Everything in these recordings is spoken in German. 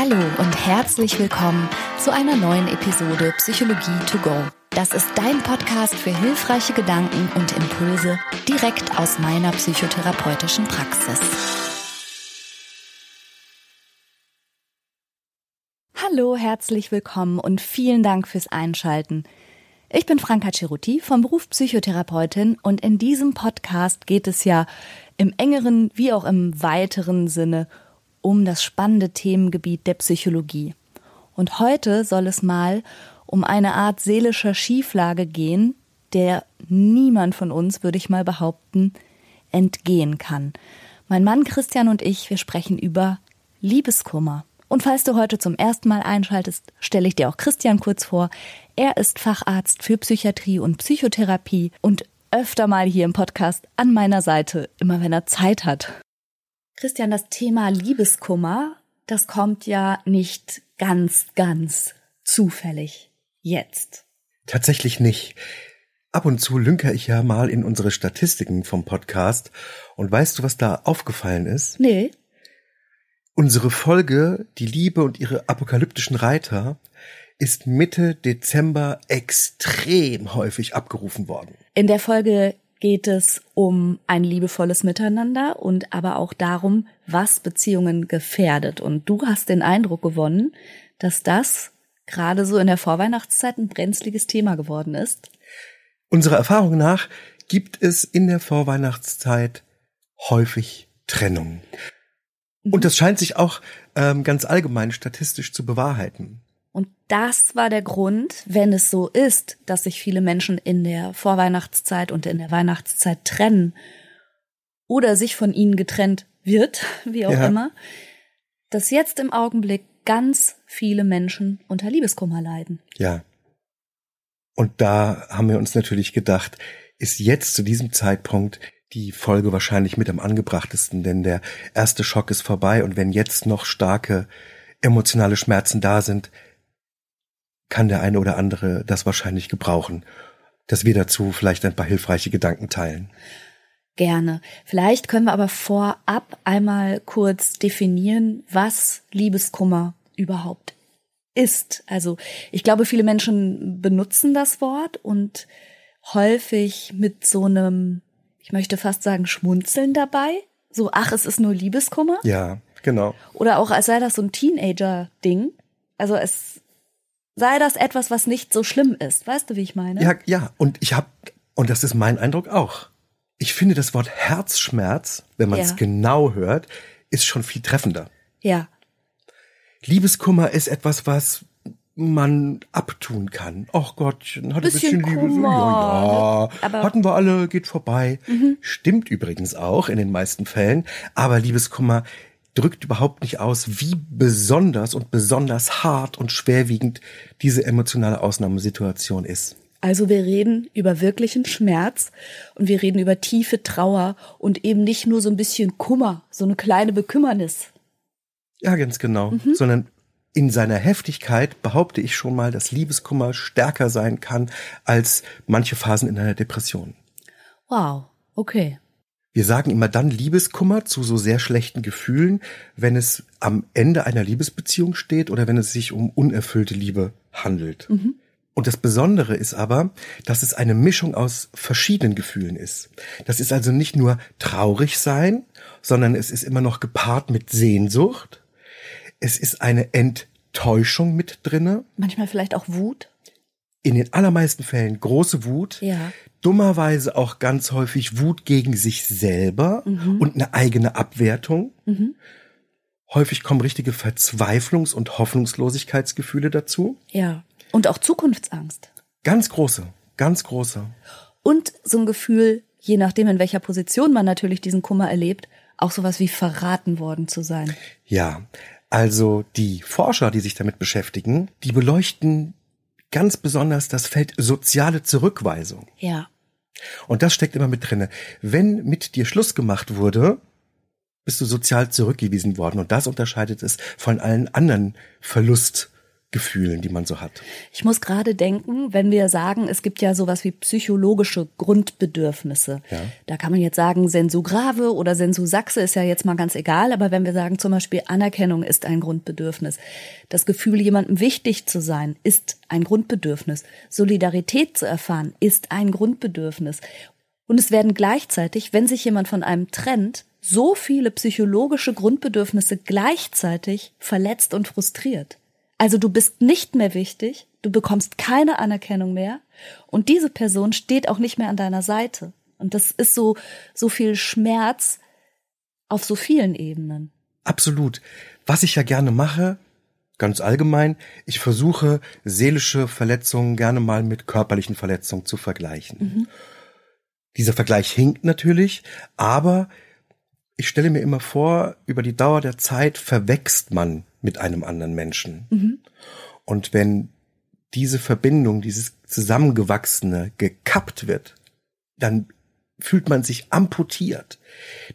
Hallo und herzlich willkommen zu einer neuen Episode Psychologie to go. Das ist dein Podcast für hilfreiche Gedanken und Impulse direkt aus meiner psychotherapeutischen Praxis. Hallo, herzlich willkommen und vielen Dank fürs Einschalten. Ich bin Franka Ceruti vom Beruf Psychotherapeutin und in diesem Podcast geht es ja im engeren wie auch im weiteren Sinne um das spannende Themengebiet der Psychologie. Und heute soll es mal um eine Art seelischer Schieflage gehen, der niemand von uns, würde ich mal behaupten, entgehen kann. Mein Mann Christian und ich, wir sprechen über Liebeskummer. Und falls du heute zum ersten Mal einschaltest, stelle ich dir auch Christian kurz vor. Er ist Facharzt für Psychiatrie und Psychotherapie und öfter mal hier im Podcast an meiner Seite, immer wenn er Zeit hat. Christian, das Thema Liebeskummer, das kommt ja nicht ganz, ganz zufällig jetzt. Tatsächlich nicht. Ab und zu lünker ich ja mal in unsere Statistiken vom Podcast. Und weißt du, was da aufgefallen ist? Nee. Unsere Folge, die Liebe und ihre apokalyptischen Reiter, ist Mitte Dezember extrem häufig abgerufen worden. In der Folge geht es um ein liebevolles Miteinander und aber auch darum, was Beziehungen gefährdet. Und du hast den Eindruck gewonnen, dass das gerade so in der Vorweihnachtszeit ein brenzliges Thema geworden ist. Unserer Erfahrung nach gibt es in der Vorweihnachtszeit häufig Trennung. Und mhm. das scheint sich auch ähm, ganz allgemein statistisch zu bewahrheiten. Und das war der Grund, wenn es so ist, dass sich viele Menschen in der Vorweihnachtszeit und in der Weihnachtszeit trennen oder sich von ihnen getrennt wird, wie auch ja. immer, dass jetzt im Augenblick ganz viele Menschen unter Liebeskummer leiden. Ja. Und da haben wir uns natürlich gedacht, ist jetzt zu diesem Zeitpunkt die Folge wahrscheinlich mit am angebrachtesten, denn der erste Schock ist vorbei und wenn jetzt noch starke emotionale Schmerzen da sind, kann der eine oder andere das wahrscheinlich gebrauchen, dass wir dazu vielleicht ein paar hilfreiche Gedanken teilen. Gerne. Vielleicht können wir aber vorab einmal kurz definieren, was Liebeskummer überhaupt ist. Also ich glaube, viele Menschen benutzen das Wort und häufig mit so einem, ich möchte fast sagen, Schmunzeln dabei. So, ach, es ist nur Liebeskummer. Ja, genau. Oder auch als sei das so ein Teenager-Ding. Also es sei das etwas, was nicht so schlimm ist. Weißt du, wie ich meine? Ja, ja. Und ich habe, und das ist mein Eindruck auch. Ich finde das Wort Herzschmerz, wenn man es ja. genau hört, ist schon viel treffender. Ja. Liebeskummer ist etwas, was man abtun kann. Ach Gott, hat ein bisschen Liebe. Ja, ja. Aber hatten wir alle, geht vorbei. Mhm. Stimmt übrigens auch in den meisten Fällen. Aber Liebeskummer drückt überhaupt nicht aus, wie besonders und besonders hart und schwerwiegend diese emotionale Ausnahmesituation ist. Also wir reden über wirklichen Schmerz und wir reden über tiefe Trauer und eben nicht nur so ein bisschen Kummer, so eine kleine Bekümmernis. Ja, ganz genau, mhm. sondern in seiner Heftigkeit behaupte ich schon mal, dass Liebeskummer stärker sein kann als manche Phasen in einer Depression. Wow, okay. Wir sagen immer dann Liebeskummer zu so sehr schlechten Gefühlen, wenn es am Ende einer Liebesbeziehung steht oder wenn es sich um unerfüllte Liebe handelt. Mhm. Und das Besondere ist aber, dass es eine Mischung aus verschiedenen Gefühlen ist. Das ist also nicht nur traurig sein, sondern es ist immer noch gepaart mit Sehnsucht. Es ist eine Enttäuschung mit drinne. Manchmal vielleicht auch Wut. In den allermeisten Fällen große Wut. Ja dummerweise auch ganz häufig Wut gegen sich selber mhm. und eine eigene Abwertung. Mhm. Häufig kommen richtige Verzweiflungs- und Hoffnungslosigkeitsgefühle dazu. Ja. Und auch Zukunftsangst. Ganz große, ganz große. Und so ein Gefühl, je nachdem, in welcher Position man natürlich diesen Kummer erlebt, auch sowas wie verraten worden zu sein. Ja. Also die Forscher, die sich damit beschäftigen, die beleuchten ganz besonders das Feld soziale Zurückweisung. Ja. Und das steckt immer mit drinne. Wenn mit dir Schluss gemacht wurde, bist du sozial zurückgewiesen worden. Und das unterscheidet es von allen anderen Verlust Gefühlen, die man so hat. Ich muss gerade denken, wenn wir sagen, es gibt ja sowas wie psychologische Grundbedürfnisse. Ja. Da kann man jetzt sagen, Sensu grave oder Sensu saxe ist ja jetzt mal ganz egal, aber wenn wir sagen zum Beispiel Anerkennung ist ein Grundbedürfnis, das Gefühl, jemandem wichtig zu sein, ist ein Grundbedürfnis, Solidarität zu erfahren, ist ein Grundbedürfnis. Und es werden gleichzeitig, wenn sich jemand von einem trennt, so viele psychologische Grundbedürfnisse gleichzeitig verletzt und frustriert. Also du bist nicht mehr wichtig, du bekommst keine Anerkennung mehr und diese Person steht auch nicht mehr an deiner Seite. Und das ist so, so viel Schmerz auf so vielen Ebenen. Absolut. Was ich ja gerne mache, ganz allgemein, ich versuche seelische Verletzungen gerne mal mit körperlichen Verletzungen zu vergleichen. Mhm. Dieser Vergleich hinkt natürlich, aber ich stelle mir immer vor, über die Dauer der Zeit verwächst man mit einem anderen Menschen. Mhm. Und wenn diese Verbindung, dieses Zusammengewachsene gekappt wird, dann fühlt man sich amputiert.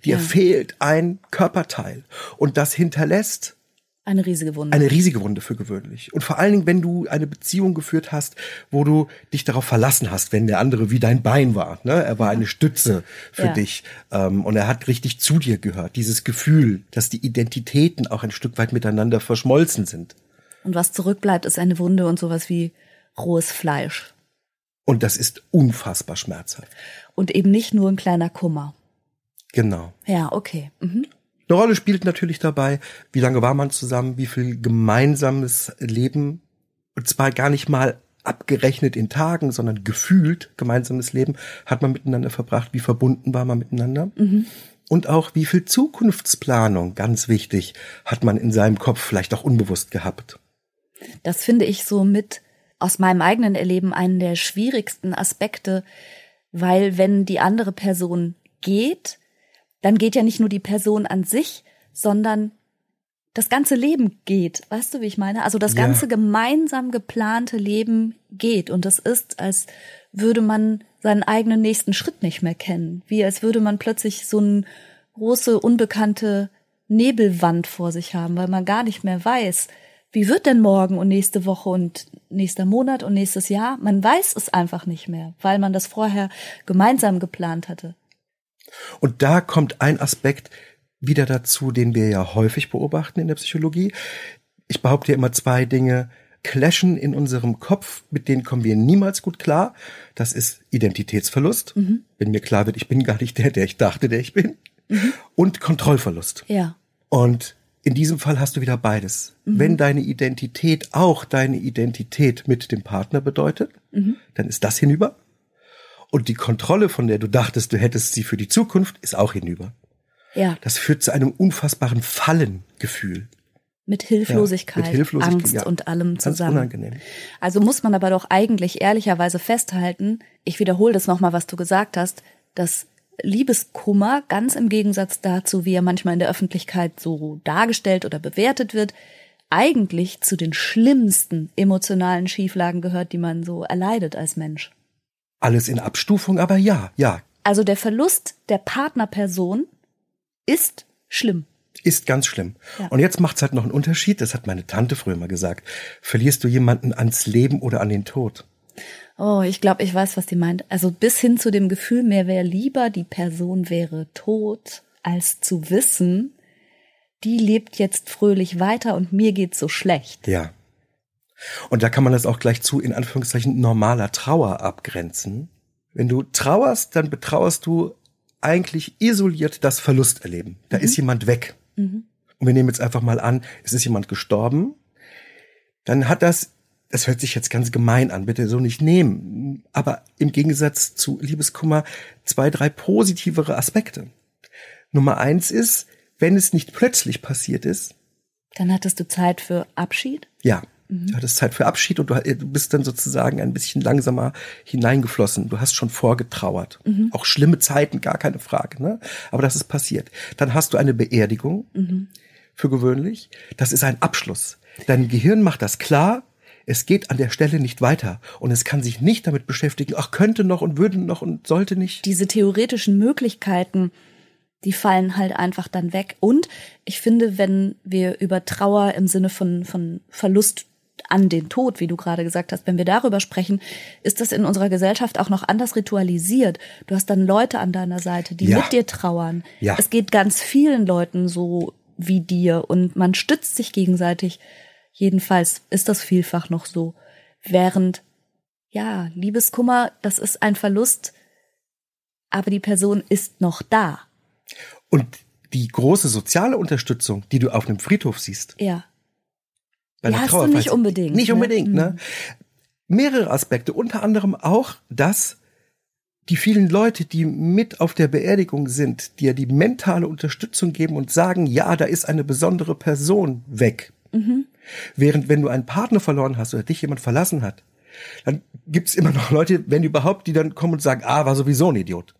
Dir ja. fehlt ein Körperteil und das hinterlässt eine riesige Wunde. Eine riesige Wunde für gewöhnlich. Und vor allen Dingen, wenn du eine Beziehung geführt hast, wo du dich darauf verlassen hast, wenn der andere wie dein Bein war. Ne? Er war eine Stütze für ja. dich ähm, und er hat richtig zu dir gehört. Dieses Gefühl, dass die Identitäten auch ein Stück weit miteinander verschmolzen sind. Und was zurückbleibt, ist eine Wunde und sowas wie rohes Fleisch. Und das ist unfassbar schmerzhaft. Und eben nicht nur ein kleiner Kummer. Genau. Ja, okay. Mhm. Eine Rolle spielt natürlich dabei, wie lange war man zusammen, wie viel gemeinsames Leben, und zwar gar nicht mal abgerechnet in Tagen, sondern gefühlt gemeinsames Leben hat man miteinander verbracht, wie verbunden war man miteinander. Mhm. Und auch wie viel Zukunftsplanung, ganz wichtig, hat man in seinem Kopf vielleicht auch unbewusst gehabt. Das finde ich so mit aus meinem eigenen Erleben einen der schwierigsten Aspekte, weil wenn die andere Person geht, dann geht ja nicht nur die Person an sich, sondern das ganze Leben geht. Weißt du, wie ich meine? Also das ganze ja. gemeinsam geplante Leben geht. Und das ist, als würde man seinen eigenen nächsten Schritt nicht mehr kennen. Wie als würde man plötzlich so eine große, unbekannte Nebelwand vor sich haben, weil man gar nicht mehr weiß, wie wird denn morgen und nächste Woche und nächster Monat und nächstes Jahr? Man weiß es einfach nicht mehr, weil man das vorher gemeinsam geplant hatte. Und da kommt ein Aspekt wieder dazu, den wir ja häufig beobachten in der Psychologie. Ich behaupte ja immer zwei Dinge clashen in unserem Kopf, mit denen kommen wir niemals gut klar. Das ist Identitätsverlust, mhm. wenn mir klar wird, ich bin gar nicht der, der ich dachte, der ich bin. Mhm. Und Kontrollverlust. Ja. Und in diesem Fall hast du wieder beides. Mhm. Wenn deine Identität auch deine Identität mit dem Partner bedeutet, mhm. dann ist das hinüber. Und die Kontrolle, von der du dachtest, du hättest sie für die Zukunft, ist auch hinüber. Ja. Das führt zu einem unfassbaren Fallengefühl. Mit Hilflosigkeit, ja, mit Hilflosigkeit Angst ja, und allem zusammen. Unangenehm. Also muss man aber doch eigentlich ehrlicherweise festhalten, ich wiederhole das nochmal, was du gesagt hast, dass Liebeskummer ganz im Gegensatz dazu, wie er manchmal in der Öffentlichkeit so dargestellt oder bewertet wird, eigentlich zu den schlimmsten emotionalen Schieflagen gehört, die man so erleidet als Mensch alles in Abstufung, aber ja, ja. Also der Verlust der Partnerperson ist schlimm. Ist ganz schlimm. Ja. Und jetzt macht's halt noch einen Unterschied, das hat meine Tante früher mal gesagt. Verlierst du jemanden ans Leben oder an den Tod? Oh, ich glaube, ich weiß, was die meint. Also bis hin zu dem Gefühl, mir wäre lieber, die Person wäre tot, als zu wissen, die lebt jetzt fröhlich weiter und mir geht's so schlecht. Ja. Und da kann man das auch gleich zu, in Anführungszeichen, normaler Trauer abgrenzen. Wenn du trauerst, dann betrauerst du eigentlich isoliert das Verlusterleben. Da mhm. ist jemand weg. Mhm. Und wir nehmen jetzt einfach mal an, es ist jemand gestorben. Dann hat das, das hört sich jetzt ganz gemein an, bitte so nicht nehmen. Aber im Gegensatz zu Liebeskummer zwei, drei positivere Aspekte. Nummer eins ist, wenn es nicht plötzlich passiert ist. Dann hattest du Zeit für Abschied? Ja. Mhm. Du hattest Zeit für Abschied und du, du, bist dann sozusagen ein bisschen langsamer hineingeflossen. Du hast schon vorgetrauert. Mhm. Auch schlimme Zeiten, gar keine Frage. Ne? Aber das ist passiert. Dann hast du eine Beerdigung mhm. für gewöhnlich. Das ist ein Abschluss. Dein Gehirn macht das klar. Es geht an der Stelle nicht weiter und es kann sich nicht damit beschäftigen, ach, könnte noch und würde noch und sollte nicht. Diese theoretischen Möglichkeiten, die fallen halt einfach dann weg. Und ich finde, wenn wir über Trauer im Sinne von, von Verlust an den Tod, wie du gerade gesagt hast, wenn wir darüber sprechen, ist das in unserer Gesellschaft auch noch anders ritualisiert. Du hast dann Leute an deiner Seite, die Ja. mit dir trauern. Ja. Es geht ganz vielen Leuten so wie dir und man stützt sich gegenseitig. Jedenfalls ist das vielfach noch so. Während, ja, Liebeskummer, das ist ein Verlust, aber die Person ist noch da. Und die große soziale Unterstützung, die du auf einem Friedhof siehst, Ja. Bei Die einer hast du nicht unbedingt, Nicht ne? unbedingt, ne? Mehrere Aspekte, unter anderem auch, dass die vielen Leute, die mit auf der Beerdigung sind, dir die mentale Unterstützung geben und sagen, ja, da ist eine besondere Person weg. Mhm. Während wenn du einen Partner verloren hast oder dich jemand verlassen hat, dann gibt's immer noch Leute, wenn überhaupt, die dann kommen und sagen, ah, war sowieso ein Idiot.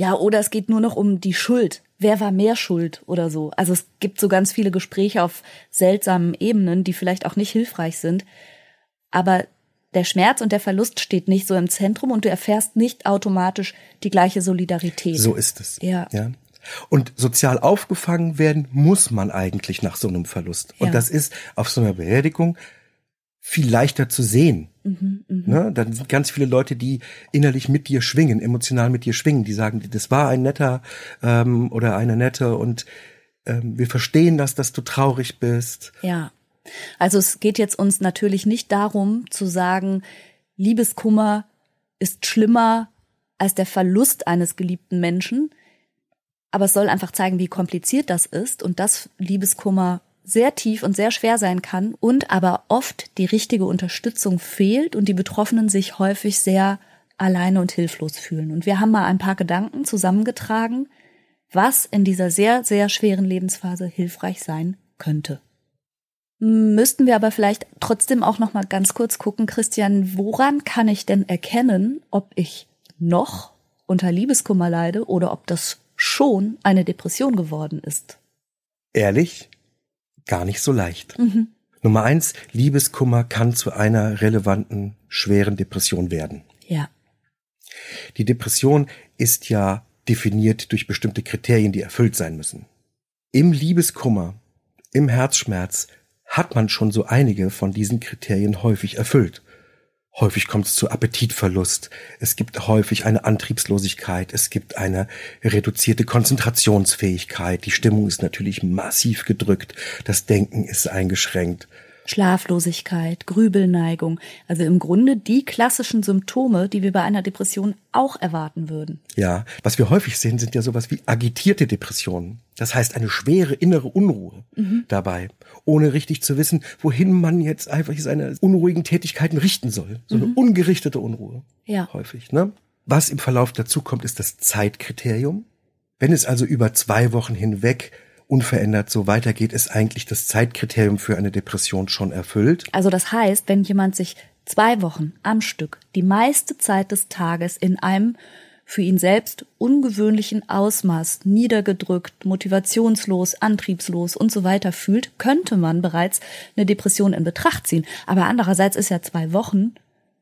Ja, oder es geht nur noch um die Schuld. Wer war mehr schuld oder so? Also es gibt so ganz viele Gespräche auf seltsamen Ebenen, die vielleicht auch nicht hilfreich sind. Aber der Schmerz und der Verlust steht nicht so im Zentrum und du erfährst nicht automatisch die gleiche Solidarität. So ist es. Ja. ja. Und sozial aufgefangen werden muss man eigentlich nach so einem Verlust. Und Ja. das ist auf so einer Beerdigung viel leichter zu sehen. Mhm, Ne? Dann sind ganz viele Leute, die innerlich mit dir schwingen, emotional mit dir schwingen, die sagen, das war ein netter ähm, oder eine nette und ähm, wir verstehen das, dass du traurig bist. Ja. Also es geht jetzt uns natürlich nicht darum zu sagen, Liebeskummer ist schlimmer als der Verlust eines geliebten Menschen. Aber es soll einfach zeigen, wie kompliziert das ist und dass Liebeskummer sehr tief und sehr schwer sein kann und aber oft die richtige Unterstützung fehlt und die Betroffenen sich häufig sehr alleine und hilflos fühlen. Und wir haben mal ein paar Gedanken zusammengetragen, was in dieser sehr, sehr schweren Lebensphase hilfreich sein könnte. Müssten wir aber vielleicht trotzdem auch noch mal ganz kurz gucken, Christian, woran kann ich denn erkennen, ob ich noch unter Liebeskummer leide oder ob das schon eine Depression geworden ist? Ehrlich, gar nicht so leicht. Nummer eins, Liebeskummer kann zu einer relevanten, schweren Depression werden. Ja. Die Depression ist ja definiert durch bestimmte Kriterien, die erfüllt sein müssen. Im Liebeskummer, im Herzschmerz hat man schon so einige von diesen Kriterien häufig erfüllt. Häufig kommt es zu Appetitverlust. Es gibt häufig eine Antriebslosigkeit. Es gibt eine reduzierte Konzentrationsfähigkeit. Die Stimmung ist natürlich massiv gedrückt. Das Denken ist eingeschränkt. Schlaflosigkeit, Grübelneigung, also im Grunde die klassischen Symptome, die wir bei einer Depression auch erwarten würden. Ja, was wir häufig sehen, sind ja sowas wie agitierte Depressionen. Das heißt eine schwere innere Unruhe dabei, ohne richtig zu wissen, wohin man jetzt einfach seine unruhigen Tätigkeiten richten soll. So eine ungerichtete Unruhe. Ja. Häufig, ne? Was im Verlauf dazu kommt, ist das Zeitkriterium. Wenn es also über zwei Wochen hinweg unverändert so weitergeht, ist eigentlich das Zeitkriterium für eine Depression schon erfüllt. Also das heißt, wenn jemand sich zwei Wochen am Stück die meiste Zeit des Tages in einem für ihn selbst ungewöhnlichen Ausmaß niedergedrückt, motivationslos, antriebslos und so weiter fühlt, könnte man bereits eine Depression in Betracht ziehen. Aber andererseits ist ja zwei Wochen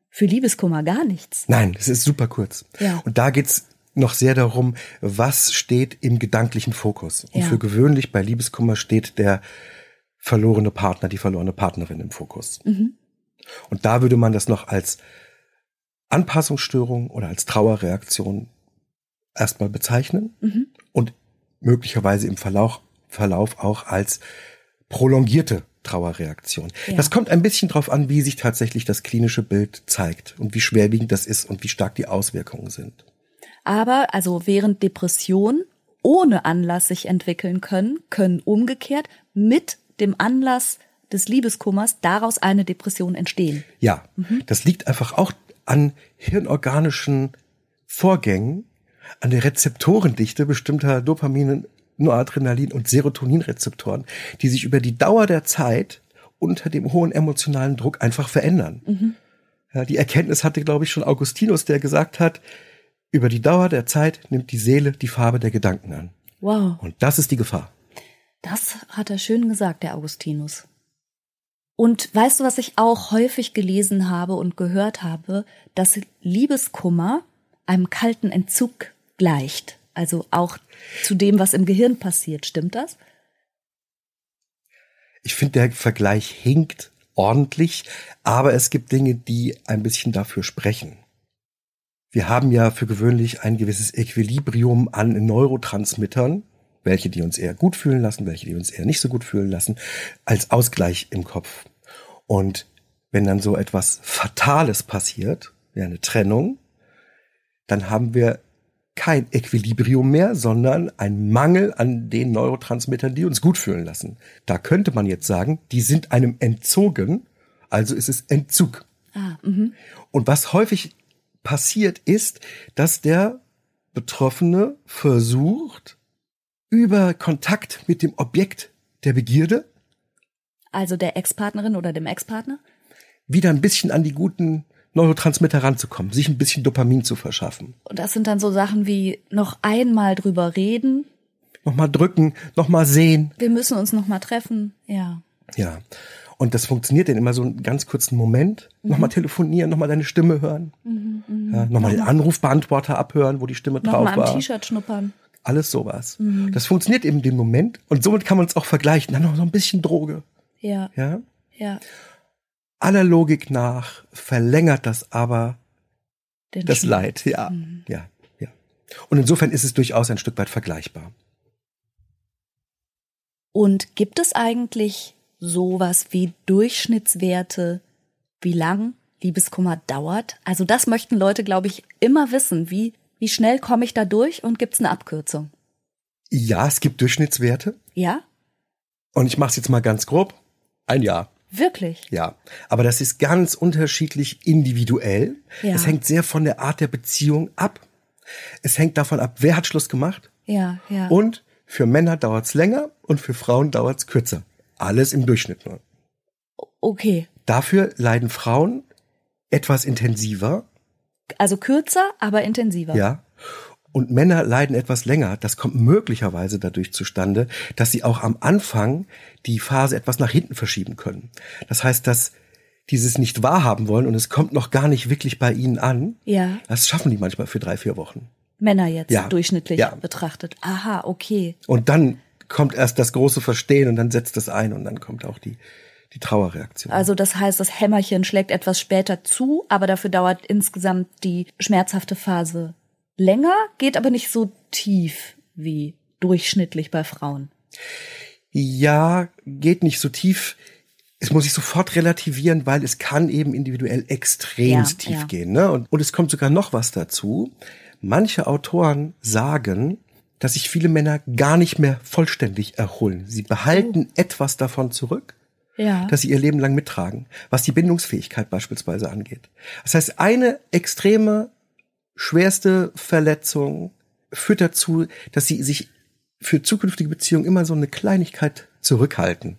für Liebeskummer gar nichts. Nein, es ist super kurz. Ja. Und da geht's noch sehr darum, was steht im gedanklichen Fokus. Und Ja. für gewöhnlich bei Liebeskummer steht der verlorene Partner, die verlorene Partnerin im Fokus. Mhm. Und da würde man das noch als Anpassungsstörung oder als Trauerreaktion erstmal bezeichnen Mhm. und möglicherweise im Verlauf, Verlauf auch als prolongierte Trauerreaktion. Ja. Das kommt ein bisschen drauf an, wie sich tatsächlich das klinische Bild zeigt und wie schwerwiegend das ist und wie stark die Auswirkungen sind. Aber also während Depressionen ohne Anlass sich entwickeln können, können umgekehrt mit dem Anlass des Liebeskummers daraus eine Depression entstehen. Ja, das liegt einfach auch an hirnorganischen Vorgängen, an der Rezeptorendichte bestimmter Dopamin, Noradrenalin und Serotoninrezeptoren, die sich über die Dauer der Zeit unter dem hohen emotionalen Druck einfach verändern. Ja, die Erkenntnis hatte, glaube ich, schon Augustinus, der gesagt hat, über die Dauer der Zeit nimmt die Seele die Farbe der Gedanken an. Wow, Und das ist die Gefahr. das hat er schön gesagt, der Augustinus. Und weißt du, was ich auch häufig gelesen habe und gehört habe, dass Liebeskummer einem kalten Entzug gleicht. Also auch zu dem, was im Gehirn passiert. Stimmt das? Ich finde, der Vergleich hinkt ordentlich, aber es gibt Dinge, die ein bisschen dafür sprechen. Wir haben ja für gewöhnlich ein gewisses Equilibrium an Neurotransmittern, welche die uns eher gut fühlen lassen, welche die uns eher nicht so gut fühlen lassen, als Ausgleich im Kopf. Und wenn dann so etwas Fatales passiert, wie eine Trennung, dann haben wir kein Equilibrium mehr, sondern ein Mangel an den Neurotransmittern, die uns gut fühlen lassen. Da könnte man jetzt sagen, die sind einem entzogen, also ist es Entzug. Ah, mh. Und was häufig passiert ist, dass der Betroffene versucht, über Kontakt mit dem Objekt der Begierde, also der Ex-Partnerin oder dem Ex-Partner, wieder ein bisschen an die guten Neurotransmitter ranzukommen, sich ein bisschen Dopamin zu verschaffen. Und das sind dann so Sachen wie noch einmal drüber reden. Nochmal drücken, nochmal sehen. Wir müssen uns nochmal treffen, ja. Ja. Und das funktioniert dann immer so einen ganz kurzen Moment. Mhm. Nochmal telefonieren, nochmal deine Stimme hören. Mhm, mh. ja, nochmal den Anrufbeantworter abhören, wo die Stimme drauf war. Nochmal am T-Shirt schnuppern. Alles sowas. Mhm. Das funktioniert eben den Moment und somit kann man es auch vergleichen. Dann noch so ein bisschen Droge. Ja. Ja. Ja aller Logik nach verlängert das aber Den das Schmerz. Leid. Ja, mhm. ja, ja. Und insofern ist es durchaus ein Stück weit vergleichbar. Und gibt es eigentlich sowas wie Durchschnittswerte, wie lang Liebeskummer dauert? Also das möchten Leute, glaube ich, immer wissen. Wie, wie schnell komme ich da durch und gibt es eine Abkürzung? Ja, es gibt Durchschnittswerte. Ja? Und ich mache es jetzt mal ganz grob. Ein Jahr. Wirklich? Ja, aber das ist ganz unterschiedlich individuell. Ja. Es hängt sehr von der Art der Beziehung ab. Es hängt davon ab, wer hat Schluss gemacht. Ja, ja. Und für Männer dauert's länger und für Frauen dauert's kürzer. Alles im Durchschnitt nur. Okay. Dafür leiden Frauen etwas intensiver. Also kürzer, aber intensiver. Ja. Und Männer leiden etwas länger. Das kommt möglicherweise dadurch zustande, dass sie auch am Anfang die Phase etwas nach hinten verschieben können. Das heißt, dass dieses nicht wahrhaben wollen und es kommt noch gar nicht wirklich bei ihnen an. Ja. Das schaffen die manchmal für drei, vier Wochen. Männer jetzt ja. durchschnittlich ja. betrachtet. Aha, okay. Und dann kommt erst das große Verstehen und dann setzt es ein und dann kommt auch die die Trauerreaktion. Also das heißt, das Hämmerchen schlägt etwas später zu, aber dafür dauert insgesamt die schmerzhafte Phase länger, geht aber nicht so tief wie durchschnittlich bei Frauen. Ja, geht nicht so tief. Es muss ich sofort relativieren, weil es kann eben individuell extrem ja, tief ja. gehen. Ne? Und, und es kommt sogar noch was dazu. Manche Autoren sagen, dass sich viele Männer gar nicht mehr vollständig erholen. Sie behalten oh. etwas davon zurück, ja. das sie ihr Leben lang mittragen, was die Bindungsfähigkeit beispielsweise angeht. Das heißt, eine extreme schwerste Verletzung führt dazu, dass sie sich für zukünftige Beziehungen immer so eine Kleinigkeit zurückhalten.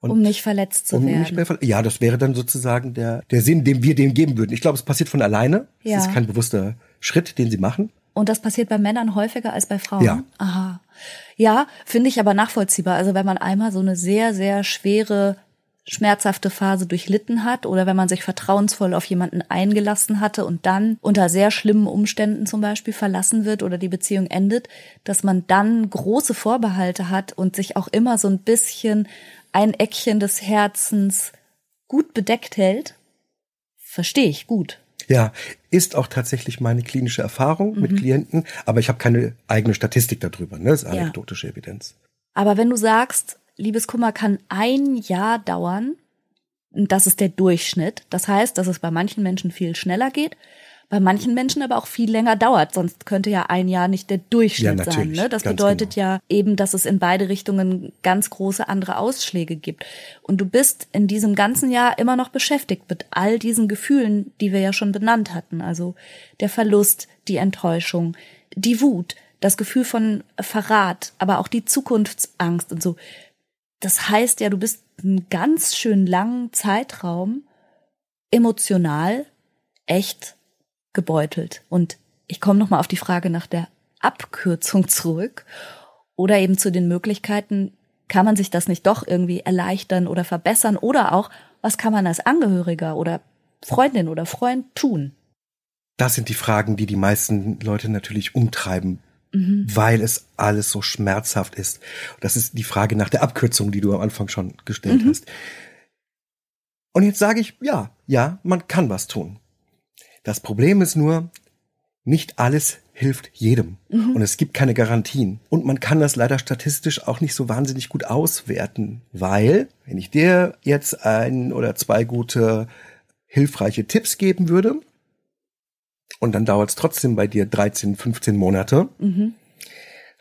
Und um nicht verletzt zu um werden. Nicht mehr verletzt. ja, das wäre dann sozusagen der, der Sinn, den wir dem geben würden. Ich glaube, es passiert von alleine. Ja. Es ist kein bewusster Schritt, den sie machen. Und das passiert bei Männern häufiger als bei Frauen? Ja. Aha. Ja, finde ich aber nachvollziehbar. Also wenn man einmal so eine sehr, sehr schwere schmerzhafte Phase durchlitten hat oder wenn man sich vertrauensvoll auf jemanden eingelassen hatte und dann unter sehr schlimmen Umständen zum Beispiel verlassen wird oder die Beziehung endet, dass man dann große Vorbehalte hat und sich auch immer so ein bisschen ein Eckchen des Herzens gut bedeckt hält, verstehe ich gut. Ja, ist auch tatsächlich meine klinische Erfahrung mhm. mit Klienten, aber ich habe keine eigene Statistik darüber, ne? Das ist anekdotische ja. Evidenz. Aber wenn du sagst, Liebeskummer kann ein Jahr dauern. Das ist der Durchschnitt. Das heißt, dass es bei manchen Menschen viel schneller geht, bei manchen Menschen aber auch viel länger dauert. Sonst könnte ja ein Jahr nicht der Durchschnitt ja, sein. Ne? Das bedeutet genau. ja eben, dass es in beide Richtungen ganz große andere Ausschläge gibt. Und du bist in diesem ganzen Jahr immer noch beschäftigt mit all diesen Gefühlen, die wir ja schon benannt hatten. Also der Verlust, die Enttäuschung, die Wut, das Gefühl von Verrat, aber auch die Zukunftsangst und so. Das heißt ja, du bist einen ganz schön langen Zeitraum emotional echt gebeutelt. Und ich komme noch mal auf die Frage nach der Abkürzung zurück oder eben zu den Möglichkeiten, kann man sich das nicht doch irgendwie erleichtern oder verbessern oder auch, was kann man als Angehöriger oder Freundin oder Freund tun? Das sind die Fragen, die die meisten Leute natürlich umtreiben mhm. weil es alles so schmerzhaft ist. Das ist die Frage nach der Abkürzung, die du am Anfang schon gestellt mhm. hast. Und jetzt sage ich, ja, ja, man kann was tun. Das Problem ist nur, nicht alles hilft jedem. Mhm. Und es gibt keine Garantien. Und man kann das leider statistisch auch nicht so wahnsinnig gut auswerten, weil, wenn ich dir jetzt ein oder zwei gute, hilfreiche Tipps geben würde, und dann dauert es trotzdem bei dir 13, 15 Monate, mhm.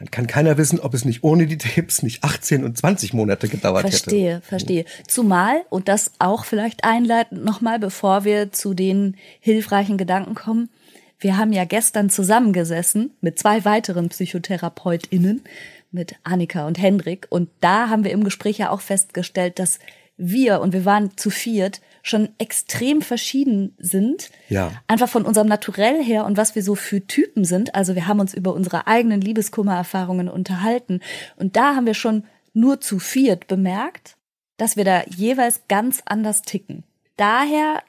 Dann kann keiner wissen, ob es nicht ohne die Tipps nicht 18 und 20 Monate gedauert verstehe, hätte. Verstehe, verstehe. Zumal, und das auch vielleicht einleitend nochmal, bevor wir zu den hilfreichen Gedanken kommen, wir haben ja gestern zusammengesessen mit zwei weiteren PsychotherapeutInnen, mit Annika und Hendrik. Und da haben wir im Gespräch ja auch festgestellt, dass wir, und wir waren zu viert, schon extrem verschieden sind. Ja. Einfach von unserem Naturell her und was wir so für Typen sind. Also wir haben uns über unsere eigenen Liebeskummererfahrungen unterhalten. Und da haben wir schon nur zu viert bemerkt, dass wir da jeweils ganz anders ticken. Daher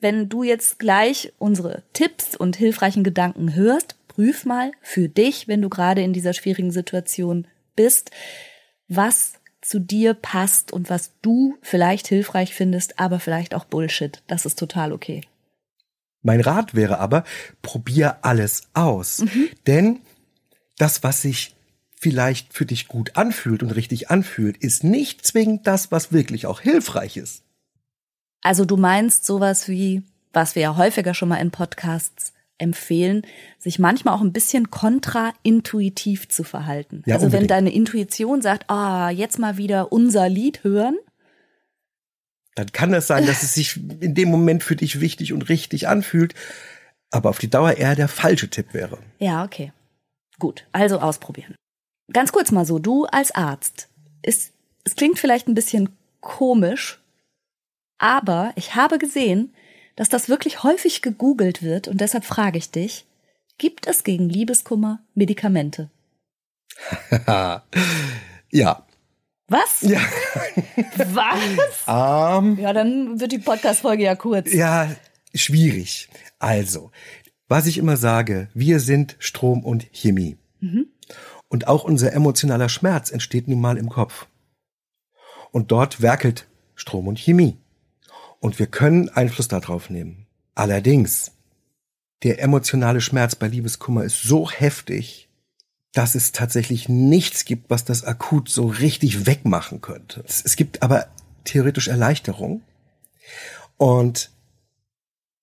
wenn du jetzt gleich unsere Tipps und hilfreichen Gedanken hörst, prüf mal für dich, wenn du gerade in dieser schwierigen Situation bist, was zu dir passt und was du vielleicht hilfreich findest, aber vielleicht auch Bullshit. Das ist total okay. Mein Rat wäre aber, probier alles aus. Mhm. Denn das, was sich vielleicht für dich gut anfühlt und richtig anfühlt, ist nicht zwingend das, was wirklich auch hilfreich ist. Also du meinst sowas wie, was wir ja häufiger schon mal in Podcasts empfehlen, sich manchmal auch ein bisschen kontraintuitiv zu verhalten. Ja, also unbedingt. wenn deine Intuition sagt, ah, jetzt mal wieder unser Lied hören, dann kann es sein, dass es sich in dem Moment für dich wichtig und richtig anfühlt, aber auf die Dauer eher der falsche Tipp wäre. Ja, okay. Gut, also ausprobieren. Ganz kurz mal so, du als Arzt, ist, es klingt vielleicht ein bisschen komisch, aber ich habe gesehen, dass das wirklich häufig gegoogelt wird und deshalb frage ich dich, gibt es gegen Liebeskummer Medikamente? ja. Was? Ja. Was? Um, ja, dann wird die Podcast-Folge ja kurz. Ja, schwierig. Also, was ich immer sage, wir sind Strom und Chemie. Mhm. Und auch unser emotionaler Schmerz entsteht nun mal im Kopf. Und dort werkelt Strom und Chemie. Und wir können Einfluss darauf nehmen. Allerdings, der emotionale Schmerz bei Liebeskummer ist so heftig, dass es tatsächlich nichts gibt, was das akut so richtig wegmachen könnte. Es gibt aber theoretisch Erleichterung. Und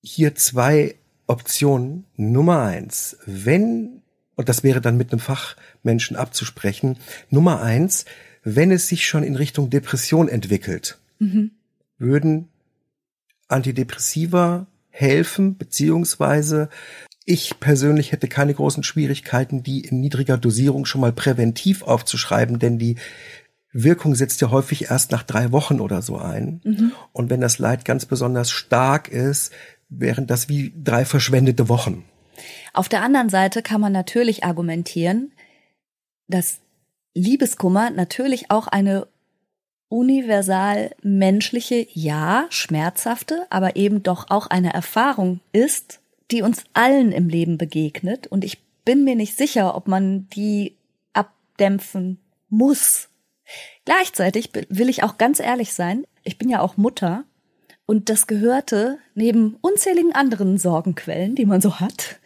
hier zwei Optionen. Nummer eins, wenn, und das wäre dann mit einem Fachmenschen abzusprechen, Nummer eins, wenn es sich schon in Richtung Depression entwickelt, mhm. würden Antidepressiva helfen, beziehungsweise ich persönlich hätte keine großen Schwierigkeiten, die in niedriger Dosierung schon mal präventiv aufzuschreiben, denn die Wirkung setzt ja häufig erst nach drei Wochen oder so ein. Mhm. Und wenn das Leid ganz besonders stark ist, wären das wie drei verschwendete Wochen. Auf der anderen Seite kann man natürlich argumentieren, dass Liebeskummer natürlich auch eine universal menschliche, ja, schmerzhafte, aber eben doch auch eine Erfahrung ist, die uns allen im Leben begegnet. Und ich bin mir nicht sicher, ob man die abdämpfen muss. Gleichzeitig will ich auch ganz ehrlich sein, ich bin ja auch Mutter und das gehörte neben unzähligen anderen Sorgenquellen, die man so hat,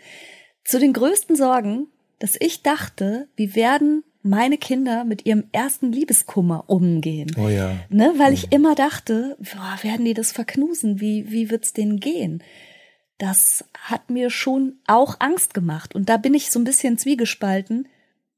zu den größten Sorgen, dass ich dachte, wie werden meine Kinder mit ihrem ersten Liebeskummer umgehen. Oh ja. Ne, weil ich immer dachte, boah, werden die das verknusen? Wie, wie wird's denen gehen? Das hat mir schon auch Angst gemacht. Und da bin ich so ein bisschen zwiegespalten,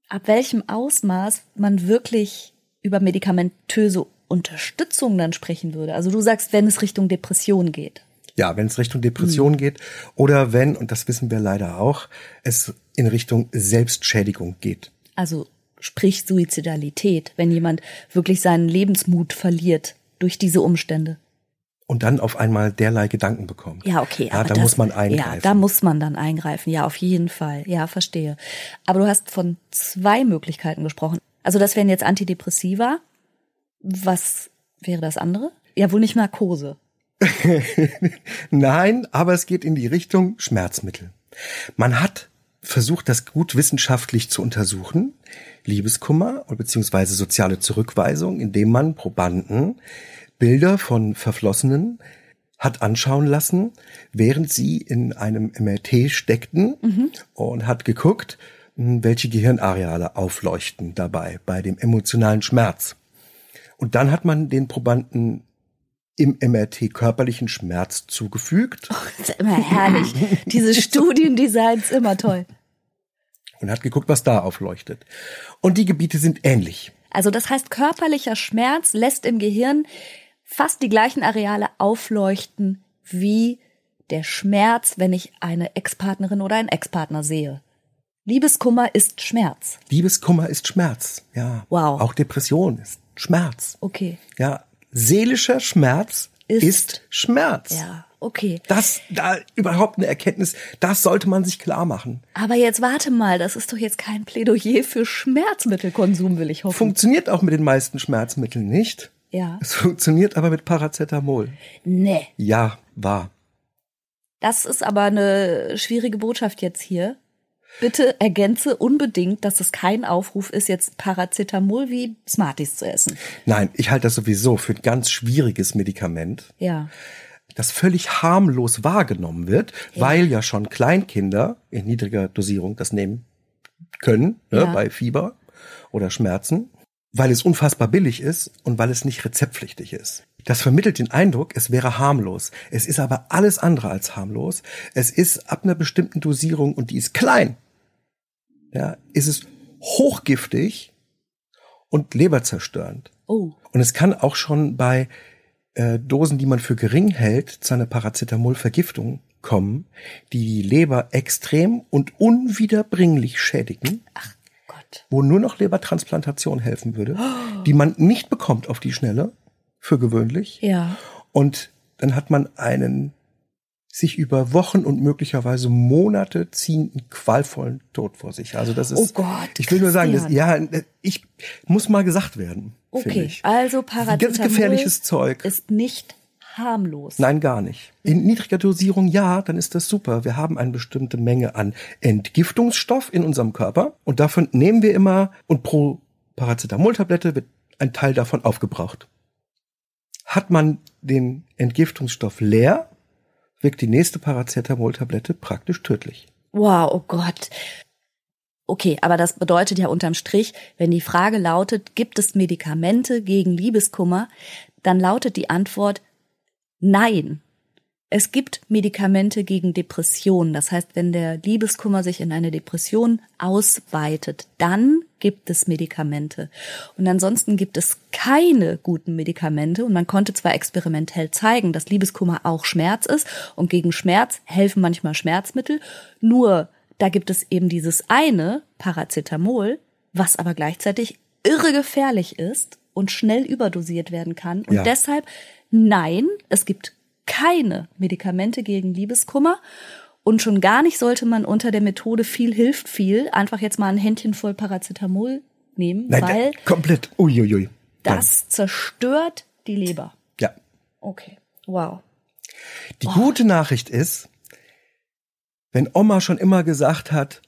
ab welchem Ausmaß man wirklich über medikamentöse Unterstützung dann sprechen würde. Also du sagst, wenn es Richtung Depression geht. Ja, wenn es Richtung Depression mhm. geht oder wenn, und das wissen wir leider auch, es in Richtung Selbstschädigung geht. Also sprich Suizidalität, wenn jemand wirklich seinen Lebensmut verliert durch diese Umstände. Und dann auf einmal derlei Gedanken bekommt. Ja, okay. Ja, da muss man eingreifen. Ja, da muss man dann eingreifen. Ja, auf jeden Fall. Ja, verstehe. Aber du hast von zwei Möglichkeiten gesprochen. Also das wären jetzt Antidepressiva. Was wäre das andere? Ja, wohl nicht Narkose. Nein, aber es geht in die Richtung Schmerzmittel. Man hat versucht, das gut wissenschaftlich zu untersuchen. Liebeskummer beziehungsweise soziale Zurückweisung, indem man Probanden Bilder von Verflossenen hat anschauen lassen, während sie in einem MRT steckten mhm. und hat geguckt, hm, welche Gehirnareale aufleuchten dabei bei dem emotionalen Schmerz. Und dann hat man den Probanden im MRT körperlichen Schmerz zugefügt. Oh, das ist immer herrlich. Diese Studiendesigns immer toll. Und hat geguckt, was da aufleuchtet. Und die Gebiete sind ähnlich. Also das heißt, körperlicher Schmerz lässt im Gehirn fast die gleichen Areale aufleuchten wie der Schmerz, wenn ich eine Ex-Partnerin oder einen Ex-Partner sehe. Liebeskummer ist Schmerz. Liebeskummer ist Schmerz, ja. Wow. Auch Depression ist Schmerz. Okay. Ja, seelischer Schmerz ist, ist Schmerz. Ja, okay. Das, da überhaupt eine Erkenntnis, das sollte man sich klar machen. Aber jetzt warte mal, das ist doch jetzt kein Plädoyer für Schmerzmittelkonsum, will ich hoffen. Funktioniert auch mit den meisten Schmerzmitteln nicht. Ja. Es funktioniert aber mit Paracetamol. Nee. Ja, wahr. Das ist aber eine schwierige Botschaft jetzt hier. Bitte ergänze unbedingt, dass es kein Aufruf ist, jetzt Paracetamol wie Smarties zu essen. Nein, ich halte das sowieso für ein ganz schwieriges Medikament. Ja. Das völlig harmlos wahrgenommen wird, ja. weil ja schon Kleinkinder in niedriger Dosierung das nehmen können, ne, ja. ne, bei Fieber oder Schmerzen weil es unfassbar billig ist und weil es nicht rezeptpflichtig ist. Das vermittelt den Eindruck, es wäre harmlos. Es ist aber alles andere als harmlos. Es ist ab einer bestimmten Dosierung und die ist klein. Ja, ist es hochgiftig und leberzerstörend. Oh. Und es kann auch schon bei äh, Dosen, die man für gering hält, zu einer Paracetamolvergiftung kommen, die die Leber extrem und unwiederbringlich schädigen. Ach wo nur noch Lebertransplantation helfen würde, die man nicht bekommt auf die Schnelle, für gewöhnlich. Ja. Und dann hat man einen sich über Wochen und möglicherweise Monate ziehenden qualvollen Tod vor sich. Also das ist. Oh Gott. Ich will nur sagen, das, ja, ich muss mal gesagt werden. Okay, also Paracetamol ganz gefährliches Zeug ist nicht harmlos. Nein, gar nicht. In niedriger Dosierung ja, dann ist das super. Wir haben eine bestimmte Menge an Entgiftungsstoff in unserem Körper und davon nehmen wir immer und pro Paracetamol-Tablette wird ein Teil davon aufgebraucht. Hat man den Entgiftungsstoff leer, wirkt die nächste Paracetamol-Tablette praktisch tödlich. Wow, oh Gott. Okay, aber das bedeutet ja unterm Strich, wenn die Frage lautet, gibt es Medikamente gegen Liebeskummer, dann lautet die Antwort Nein. Es gibt Medikamente gegen Depressionen. Das heißt, wenn der Liebeskummer sich in eine Depression ausweitet, dann gibt es Medikamente. Und ansonsten gibt es keine guten Medikamente. Und man konnte zwar experimentell zeigen, dass Liebeskummer auch Schmerz ist und gegen Schmerz helfen manchmal Schmerzmittel. Nur da gibt es eben dieses eine Paracetamol, was aber gleichzeitig irre gefährlich ist und schnell überdosiert werden kann. Und ja. deshalb Nein, es gibt keine Medikamente gegen Liebeskummer. Und schon gar nicht sollte man unter der Methode viel hilft viel einfach jetzt mal ein Händchen voll Paracetamol nehmen, Nein, weil komplett. Uiuiui. Das zerstört die Leber. Ja. Okay. Wow. Die oh. gute Nachricht ist, wenn Oma schon immer gesagt hat,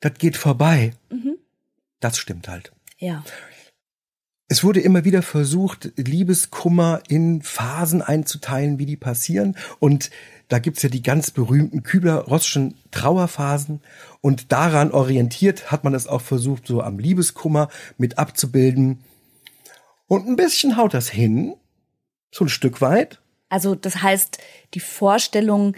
das geht vorbei, mhm. das stimmt halt. Ja. Es wurde immer wieder versucht, Liebeskummer in Phasen einzuteilen, wie die passieren. Und da gibt's ja die ganz berühmten Kübler-Rossschen Trauerphasen. Und daran orientiert hat man es auch versucht, so am Liebeskummer mit abzubilden. Und ein bisschen haut das hin, so ein Stück weit. Also das heißt, die Vorstellung,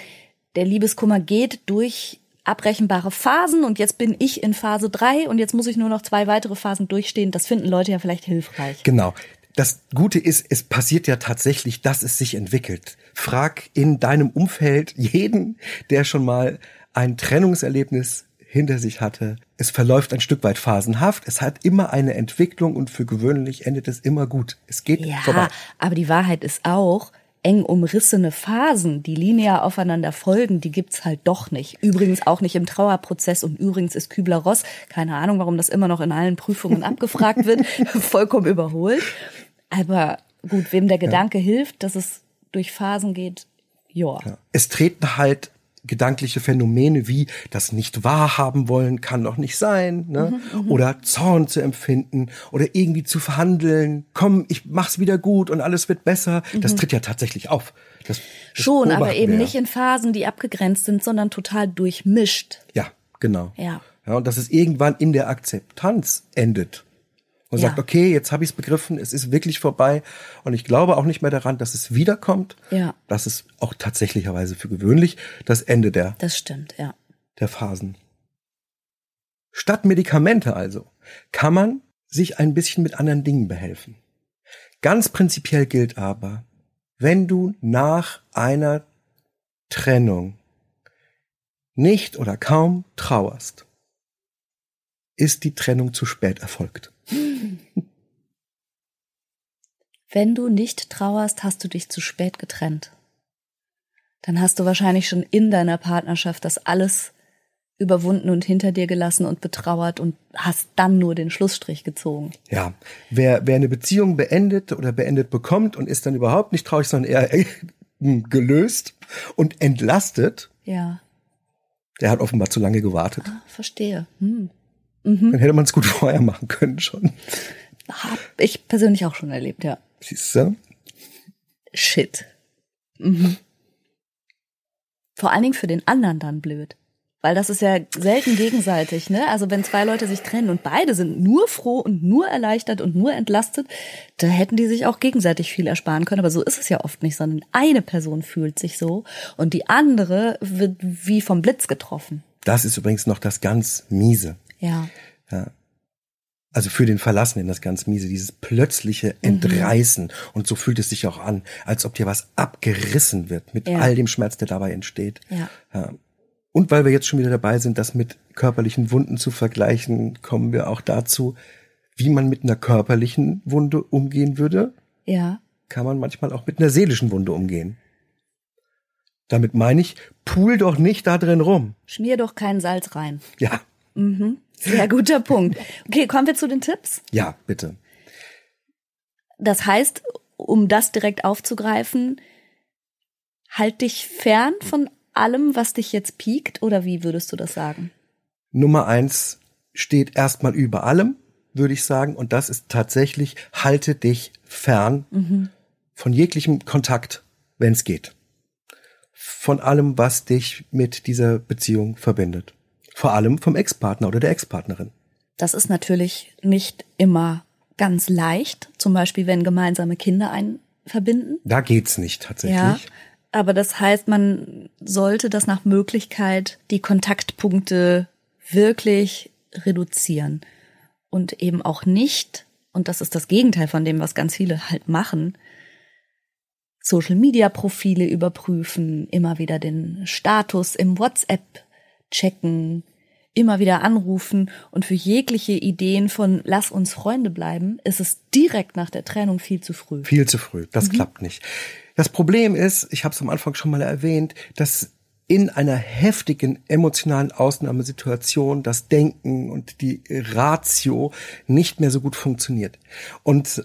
der Liebeskummer geht durch abrechenbare Phasen und jetzt bin ich in Phase drei und jetzt muss ich nur noch zwei weitere Phasen durchstehen. Das finden Leute ja vielleicht hilfreich. Genau. Das Gute ist, es passiert ja tatsächlich, dass es sich entwickelt. Frag in deinem Umfeld jeden, der schon mal ein Trennungserlebnis hinter sich hatte. Es verläuft ein Stück weit phasenhaft. Es hat immer eine Entwicklung und für gewöhnlich endet es immer gut. Es geht ja, vorbei. Aber die Wahrheit ist auch, eng umrissene Phasen, die linear aufeinander folgen, die gibt's halt doch nicht. Übrigens auch nicht im Trauerprozess und übrigens ist Kübler-Ross, keine Ahnung, warum das immer noch in allen Prüfungen abgefragt wird, vollkommen überholt. Aber gut, wem der Gedanke ja. hilft, dass es durch Phasen geht, joa. ja. Es treten halt gedankliche Phänomene wie das nicht wahrhaben wollen kann doch nicht sein, ne? Mhm, oder Zorn zu empfinden oder irgendwie zu verhandeln, komm, ich mach's wieder gut und alles wird besser. Mhm. Das tritt ja tatsächlich auf. Das, das Schon, aber eben nicht in Phasen, die abgegrenzt sind, sondern total durchmischt. Ja, genau. Ja. ja und dass es irgendwann in der Akzeptanz endet und ja. sagt, okay, jetzt habe ich es begriffen, es ist wirklich vorbei und ich glaube auch nicht mehr daran, dass es wiederkommt. Ja. Das ist auch tatsächlicherweise für gewöhnlich das Ende der Das stimmt, ja. der Phasen. Statt Medikamente also kann man sich ein bisschen mit anderen Dingen behelfen. Ganz prinzipiell gilt aber, wenn du nach einer Trennung nicht oder kaum trauerst, ist die Trennung zu spät erfolgt. Wenn du nicht trauerst, hast du dich zu spät getrennt. Dann hast du wahrscheinlich schon in deiner Partnerschaft das alles überwunden und hinter dir gelassen und betrauert und hast dann nur den Schlussstrich gezogen. Ja, wer, wer eine Beziehung beendet oder beendet bekommt und ist dann überhaupt nicht traurig, sondern eher gelöst und entlastet, ja. der hat offenbar zu lange gewartet. Ah, verstehe. Hm. Mhm. Dann hätte man es gut vorher machen können schon. Hab ich persönlich auch schon erlebt, ja. Siehst du? Shit. Mhm. Vor allen Dingen für den anderen dann blöd. Weil das ist ja selten gegenseitig, ne? Also wenn zwei Leute sich trennen und beide sind nur froh und nur erleichtert und nur entlastet, da hätten die sich auch gegenseitig viel ersparen können. Aber so ist es ja oft nicht, sondern eine Person fühlt sich so und die andere wird wie vom Blitz getroffen. Das ist übrigens noch das ganz miese. Ja. Ja. Also für den Verlassenen das ganz miese, dieses plötzliche mhm. Entreißen. Mhm. Und so fühlt es sich auch an, als ob dir was abgerissen wird mit ja. all dem Schmerz, der dabei entsteht. Ja. ja. Und weil wir jetzt schon wieder dabei sind, das mit körperlichen Wunden zu vergleichen, kommen wir auch dazu, wie man mit einer körperlichen Wunde umgehen würde. Ja. Kann man manchmal auch mit einer seelischen Wunde umgehen. Damit meine ich, pool doch nicht da drin rum. Schmier doch kein Salz rein. Ja. Mhm. Sehr guter Punkt. Okay, kommen wir zu den Tipps? Ja, bitte. Das heißt, um das direkt aufzugreifen, halt dich fern von allem, was dich jetzt piekt, oder wie würdest du das sagen? Nummer eins steht erstmal über allem, würde ich sagen, und das ist tatsächlich, halte dich fern mhm. von jeglichem Kontakt, wenn es geht. Von allem, was dich mit dieser Beziehung verbindet. Vor allem vom Ex-Partner oder der Ex-Partnerin. Das ist natürlich nicht immer ganz leicht, zum Beispiel wenn gemeinsame Kinder einen verbinden. Da geht's nicht tatsächlich. Ja, aber das heißt, man sollte das nach Möglichkeit die Kontaktpunkte wirklich reduzieren und eben auch nicht, und das ist das Gegenteil von dem, was ganz viele halt machen, Social Media Profile überprüfen, immer wieder den Status im WhatsApp checken, immer wieder anrufen und für jegliche Ideen von lass uns Freunde bleiben, ist es direkt nach der Trennung viel zu früh. Viel zu früh, das mhm. klappt nicht. Das Problem ist, ich habe es am Anfang schon mal erwähnt, dass in einer heftigen emotionalen Ausnahmesituation das Denken und die Ratio nicht mehr so gut funktioniert. Und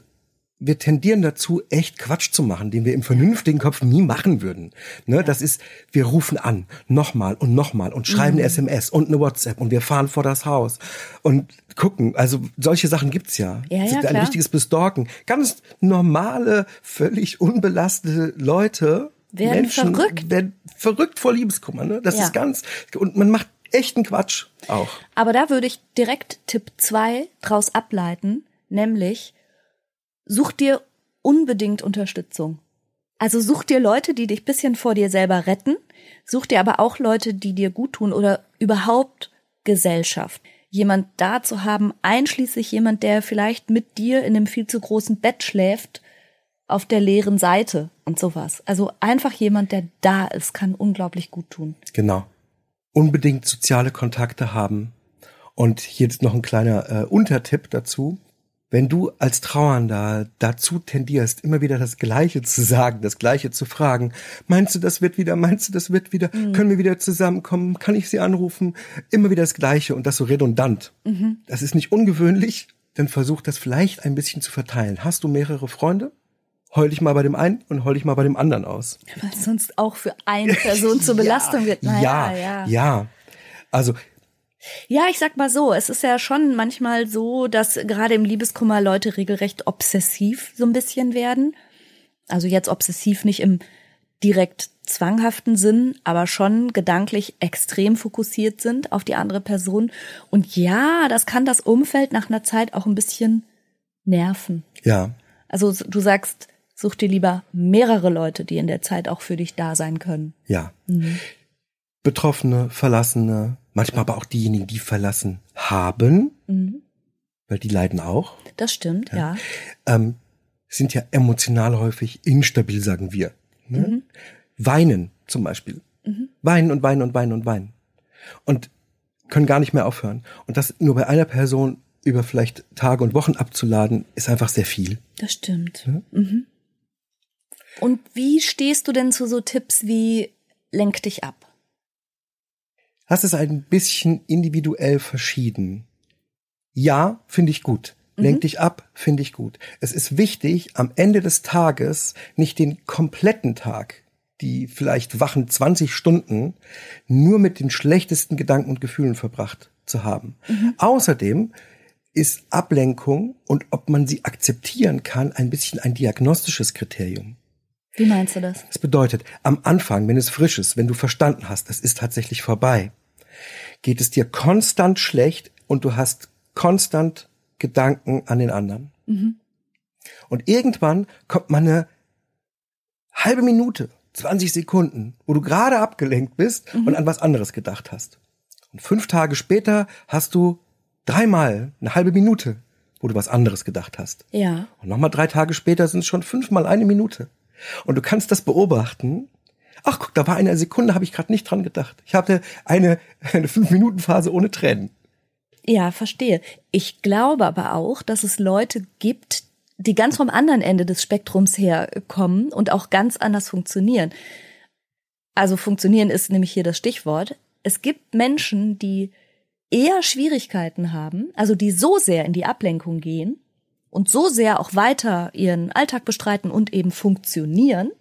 wir tendieren dazu, echt Quatsch zu machen, den wir im vernünftigen Kopf nie machen würden. Ne, das ist, wir rufen an, nochmal und nochmal und schreiben mhm. eine SMS und eine WhatsApp und wir fahren vor das Haus und gucken. Also solche Sachen gibt's ja. ja, ja ein klar. richtiges Bestalken. Ganz normale, völlig unbelastete Leute. Werden Menschen verrückt. Werden verrückt vor Liebeskummer. Ne? Das ja. ist ganz, und man macht echten Quatsch auch. Aber da würde ich direkt Tipp zwei draus ableiten, nämlich such dir unbedingt Unterstützung. Also such dir Leute, die dich bisschen vor dir selber retten, such dir aber auch Leute, die dir gut tun oder überhaupt Gesellschaft. Jemand da zu haben, einschließlich jemand, der vielleicht mit dir in einem viel zu großen Bett schläft, auf der leeren Seite und sowas. Also einfach jemand, der da ist, kann unglaublich gut tun. Genau. Unbedingt soziale Kontakte haben. Und hier ist noch ein kleiner äh, Untertipp dazu wenn du als Trauernder dazu tendierst, immer wieder das Gleiche zu sagen, das Gleiche zu fragen, meinst du, das wird wieder, meinst du, das wird wieder, mhm. können wir wieder zusammenkommen, kann ich sie anrufen, immer wieder das Gleiche und das so redundant. Mhm. Das ist nicht ungewöhnlich, dann versuch das vielleicht ein bisschen zu verteilen. Hast du mehrere Freunde? heul dich mal bei dem einen und heul dich mal bei dem anderen aus. Weil sonst auch für eine Person zur Belastung ja, wird. Naja, ja, ja. ja. Also Ja, ich sag mal so, es ist ja schon manchmal so, dass gerade im Liebeskummer Leute regelrecht obsessiv so ein bisschen werden. Also jetzt obsessiv nicht im direkt zwanghaften Sinn, aber schon gedanklich extrem fokussiert sind auf die andere Person. Und ja, das kann das Umfeld nach einer Zeit auch ein bisschen nerven. ja, Also du sagst, such dir lieber mehrere Leute, die in der Zeit auch für dich da sein können. ja. Betroffene, Verlassene, manchmal aber auch diejenigen, die verlassen haben, weil die leiden auch, Das stimmt, ja. ähm, sind ja emotional häufig instabil, sagen wir. Ne? Weinen zum Beispiel. Weinen und weinen und weinen und weinen. Und können gar nicht mehr aufhören. Und das nur bei einer Person über vielleicht Tage und Wochen abzuladen, ist einfach sehr viel. Das stimmt. Mhm. Und wie stehst du denn zu so Tipps wie lenk dich ab? Das ist ein bisschen individuell verschieden. Ja, finde ich gut. Lenk dich ab, finde ich gut. Es ist wichtig, am Ende des Tages nicht den kompletten Tag, die vielleicht wachen 20 Stunden, nur mit den schlechtesten Gedanken und Gefühlen verbracht zu haben. Außerdem ist Ablenkung und ob man sie akzeptieren kann, ein bisschen ein diagnostisches Kriterium. Wie meinst du das? Das bedeutet, am Anfang, wenn es frisch ist, wenn du verstanden hast, das ist tatsächlich vorbei, geht es dir konstant schlecht und du hast konstant Gedanken an den anderen. Und irgendwann kommt mal eine halbe Minute, 20 Sekunden, wo du gerade abgelenkt bist und an was anderes gedacht hast. Und fünf Tage später hast du dreimal eine halbe Minute, wo du was anderes gedacht hast. Ja. Und nochmal drei Tage später sind es schon fünfmal eine Minute. Und du kannst das beobachten. Ach, guck, da war eine Sekunde, habe ich gerade nicht dran gedacht. Ich hatte eine, eine Fünf-Minuten-Phase ohne Tränen. Ja, verstehe. Ich glaube aber auch, dass es Leute gibt, die ganz vom anderen Ende des Spektrums herkommen und auch ganz anders funktionieren. Also funktionieren ist nämlich hier das Stichwort. Es gibt Menschen, die eher Schwierigkeiten haben, also die so sehr in die Ablenkung gehen und so sehr auch weiter ihren Alltag bestreiten und eben funktionieren,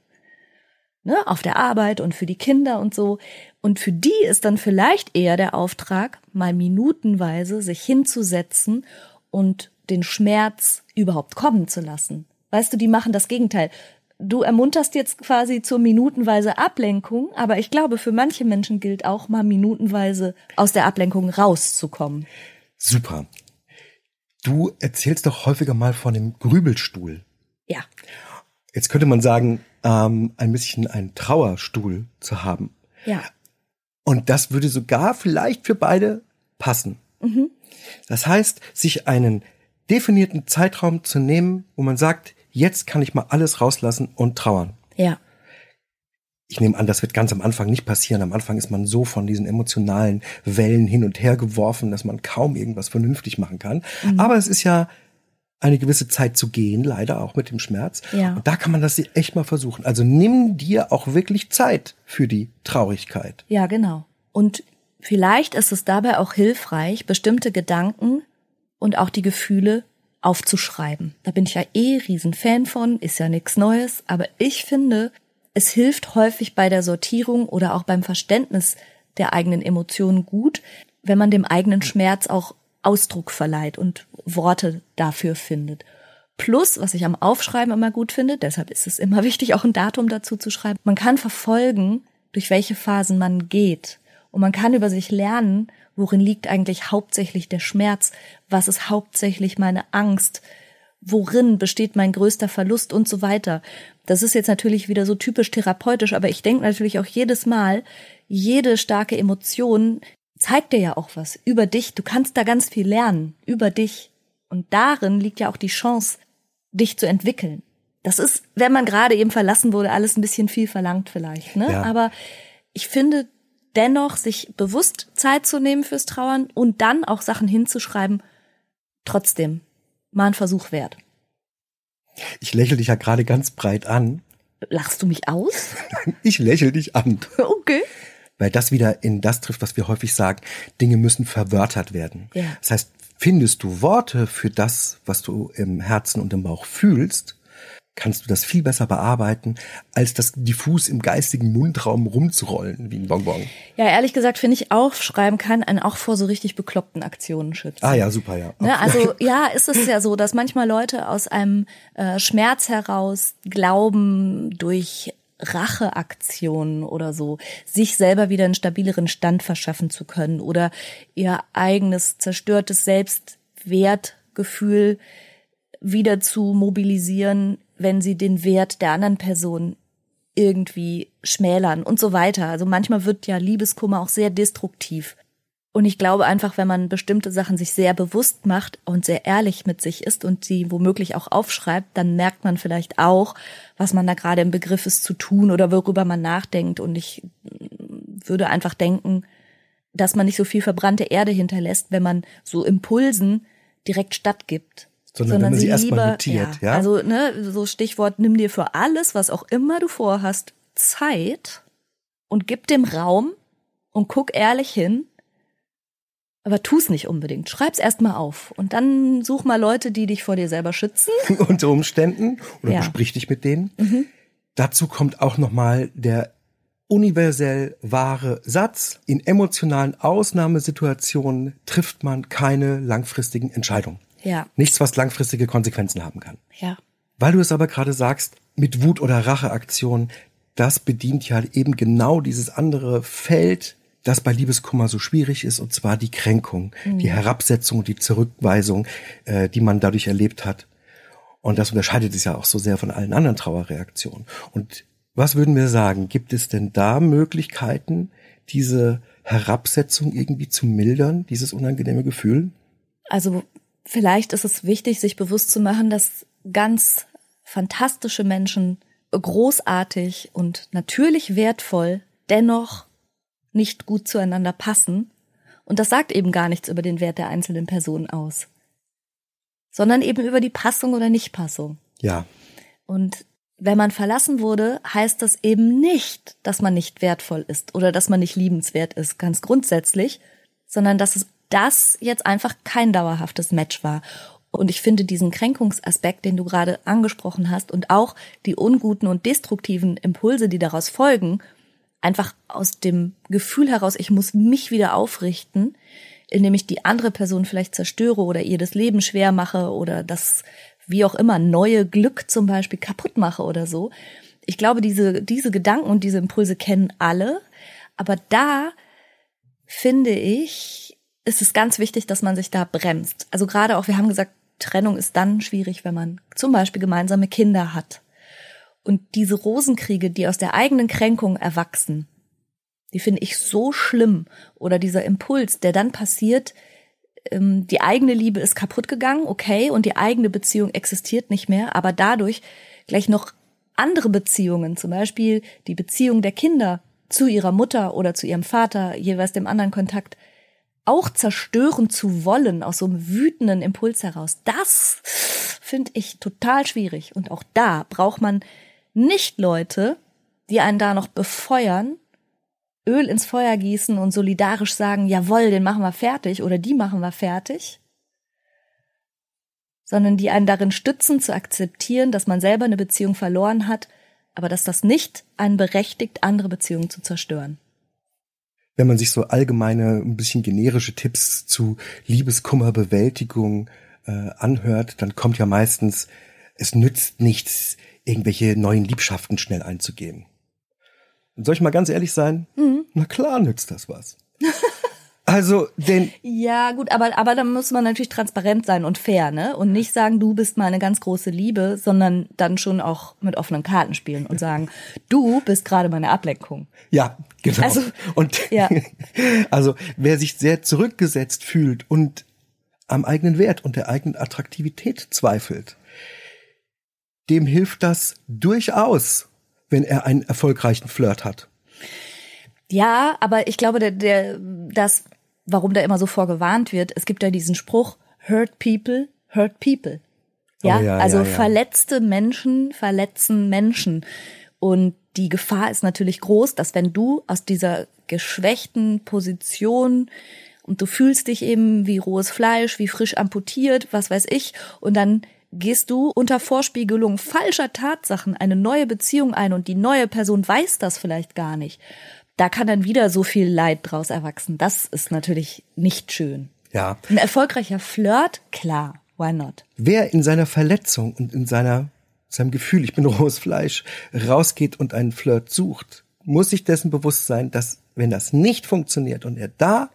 ne, auf der Arbeit und für die Kinder und so. Und für die ist dann vielleicht eher der Auftrag, mal minutenweise sich hinzusetzen und den Schmerz überhaupt kommen zu lassen. Weißt du, die machen das Gegenteil. Du ermunterst jetzt quasi zur minutenweise Ablenkung, aber ich glaube, für manche Menschen gilt auch mal minutenweise aus der Ablenkung rauszukommen. Super. Du erzählst doch häufiger mal von dem Grübelstuhl. Ja, Jetzt könnte man sagen, ähm, ein bisschen einen Trauerstuhl zu haben. ja, Und das würde sogar vielleicht für beide passen. Das heißt, sich einen definierten Zeitraum zu nehmen, wo man sagt, jetzt kann ich mal alles rauslassen und trauern. ja, Ich nehme an, das wird ganz am Anfang nicht passieren. Am Anfang ist man so von diesen emotionalen Wellen hin und her geworfen, dass man kaum irgendwas vernünftig machen kann. Aber es ist ja eine gewisse Zeit zu gehen, leider auch mit dem Schmerz. Ja. Und da kann man das echt mal versuchen. Also nimm dir auch wirklich Zeit für die Traurigkeit. ja, genau. Und vielleicht ist es dabei auch hilfreich, bestimmte Gedanken und auch die Gefühle aufzuschreiben. Da bin ich ja eh riesen Fan von, ist ja nichts Neues, aber ich finde, es hilft häufig bei der Sortierung oder auch beim Verständnis der eigenen Emotionen gut, wenn man dem eigenen Schmerz auch Ausdruck verleiht und Worte dafür findet. Plus, was ich am Aufschreiben immer gut finde, deshalb ist es immer wichtig, auch ein Datum dazu zu schreiben. Man kann verfolgen, durch welche Phasen man geht. Und man kann über sich lernen, worin liegt eigentlich hauptsächlich der Schmerz, was ist hauptsächlich meine Angst, worin besteht mein größter Verlust und so weiter. Das ist jetzt natürlich wieder so typisch therapeutisch, aber ich denke natürlich auch jedes Mal, jede starke Emotion zeigt dir ja auch was über dich. Du kannst da ganz viel lernen über dich. Und darin liegt ja auch die Chance, dich zu entwickeln. Das ist, wenn man gerade eben verlassen wurde, alles ein bisschen viel verlangt vielleicht, ne? Ja. Aber ich finde dennoch, sich bewusst Zeit zu nehmen fürs Trauern und dann auch Sachen hinzuschreiben, trotzdem mal ein Versuch wert. Ich lächle dich ja gerade ganz breit an. Lachst du mich aus? Ich lächle dich an. Okay. Weil das wieder in das trifft, was wir häufig sagen. Dinge müssen verwörtert werden. Ja. Das heißt, findest du Worte für das, was du im Herzen und im Bauch fühlst, kannst du das viel besser bearbeiten, als das diffus im geistigen Mundraum rumzurollen wie ein Bonbon. Ja, ehrlich gesagt finde ich Aufschreiben kann einen auch vor so richtig bekloppten Aktionen schützen. Ah ja, super, ja. Ne, also ja, ist es ja so, dass manchmal Leute aus einem äh, Schmerz heraus glauben, durch Racheaktionen oder so, sich selber wieder einen stabileren Stand verschaffen zu können oder ihr eigenes zerstörtes Selbstwertgefühl wieder zu mobilisieren, wenn sie den Wert der anderen Person irgendwie schmälern und so weiter. Also manchmal wird ja Liebeskummer auch sehr destruktiv. Und ich glaube einfach, wenn man bestimmte Sachen sich sehr bewusst macht und sehr ehrlich mit sich ist und sie womöglich auch aufschreibt, dann merkt man vielleicht auch, was man da gerade im Begriff ist zu tun oder worüber man nachdenkt. Und ich würde einfach denken, dass man nicht so viel verbrannte Erde hinterlässt, wenn man so Impulsen direkt stattgibt sondern, sondern wenn man sie, sie erstmal notiert. Ja, ja, Also ne, so Stichwort, nimm dir für alles, was auch immer du vorhast, Zeit und gib dem Raum und guck ehrlich hin. Aber tu's nicht unbedingt. Schreib's erstmal auf und dann such mal Leute, die dich vor dir selber schützen. Unter Umständen oder ja. besprich dich mit denen. Mhm. Dazu kommt auch nochmal der universell wahre Satz. In emotionalen Ausnahmesituationen trifft man keine langfristigen Entscheidungen. Ja. Nichts, was langfristige Konsequenzen haben kann. Ja. Weil du es aber gerade sagst, mit Wut- oder Racheaktion, das bedient ja eben genau dieses andere Feld, das bei Liebeskummer so schwierig ist, und zwar die Kränkung, mhm. die Herabsetzung, die Zurückweisung, äh, die man dadurch erlebt hat. Und das unterscheidet es ja auch so sehr von allen anderen Trauerreaktionen. Und was würden wir sagen? Gibt es denn da Möglichkeiten, diese Herabsetzung irgendwie zu mildern, dieses unangenehme Gefühl? Also vielleicht ist es wichtig, sich bewusst zu machen, dass ganz fantastische Menschen großartig und natürlich wertvoll dennoch nicht gut zueinander passen. Und das sagt eben gar nichts über den Wert der einzelnen Personen aus, sondern eben über die Passung oder Nichtpassung. Ja. Und wenn man verlassen wurde, heißt das eben nicht, dass man nicht wertvoll ist oder dass man nicht liebenswert ist, ganz grundsätzlich, sondern dass es das jetzt einfach kein dauerhaftes Match war. Und ich finde diesen Kränkungsaspekt, den du gerade angesprochen hast, und auch die unguten und destruktiven Impulse, die daraus folgen, einfach aus dem Gefühl heraus, ich muss mich wieder aufrichten, indem ich die andere Person vielleicht zerstöre oder ihr das Leben schwer mache oder das, wie auch immer, neue Glück zum Beispiel kaputt mache oder so. Ich glaube, diese, diese Gedanken und diese Impulse kennen alle. Aber da finde ich, ist es ganz wichtig, dass man sich da bremst. Also gerade auch, wir haben gesagt, Trennung ist dann schwierig, wenn man zum Beispiel gemeinsame Kinder hat. Und diese Rosenkriege, die aus der eigenen Kränkung erwachsen, die finde ich so schlimm. Oder dieser Impuls, der dann passiert, ähm, die eigene Liebe ist kaputt gegangen, okay, und die eigene Beziehung existiert nicht mehr, aber dadurch gleich noch andere Beziehungen, zum Beispiel die Beziehung der Kinder zu ihrer Mutter oder zu ihrem Vater, jeweils dem anderen Kontakt, auch zerstören zu wollen aus so einem wütenden Impuls heraus, das finde ich total schwierig. Und auch da braucht man nicht Leute, die einen da noch befeuern, Öl ins Feuer gießen und solidarisch sagen, jawohl, den machen wir fertig oder die machen wir fertig, sondern die einen darin stützen, zu akzeptieren, dass man selber eine Beziehung verloren hat, aber dass das nicht einen berechtigt, andere Beziehungen zu zerstören wenn man sich so allgemeine, ein bisschen generische Tipps zu Liebeskummerbewältigung äh, anhört, dann kommt ja meistens, es nützt nichts, irgendwelche neuen Liebschaften schnell einzugehen. Und soll ich mal ganz ehrlich sein? Mhm. Na klar nützt das was. Also, denn. Ja, gut, aber, aber da muss man natürlich transparent sein und fair, ne? Und nicht sagen, du bist meine ganz große Liebe, sondern dann schon auch mit offenen Karten spielen und sagen, du bist gerade meine Ablenkung. Ja, genau. Also, und, ja. also, wer sich sehr zurückgesetzt fühlt und am eigenen Wert und der eigenen Attraktivität zweifelt, dem hilft das durchaus, wenn er einen erfolgreichen Flirt hat. Ja, aber ich glaube, der, der, das warum da immer so vorgewarnt wird. Es gibt ja diesen Spruch, hurt people, hurt people. Ja, oh, ja also ja, ja. verletzte Menschen verletzen Menschen. Und die Gefahr ist natürlich groß, dass wenn du aus dieser geschwächten Position und du fühlst dich eben wie rohes Fleisch, wie frisch amputiert, was weiß ich, und dann Gehst du unter Vorspiegelung falscher Tatsachen eine neue Beziehung ein und die neue Person weiß das vielleicht gar nicht, da kann dann wieder so viel Leid draus erwachsen. Das ist natürlich nicht schön. Ja. Ein erfolgreicher Flirt, klar, why not? Wer in seiner Verletzung und in seiner, seinem Gefühl, ich bin rohes Fleisch, rausgeht und einen Flirt sucht, muss sich dessen bewusst sein, dass wenn das nicht funktioniert und er da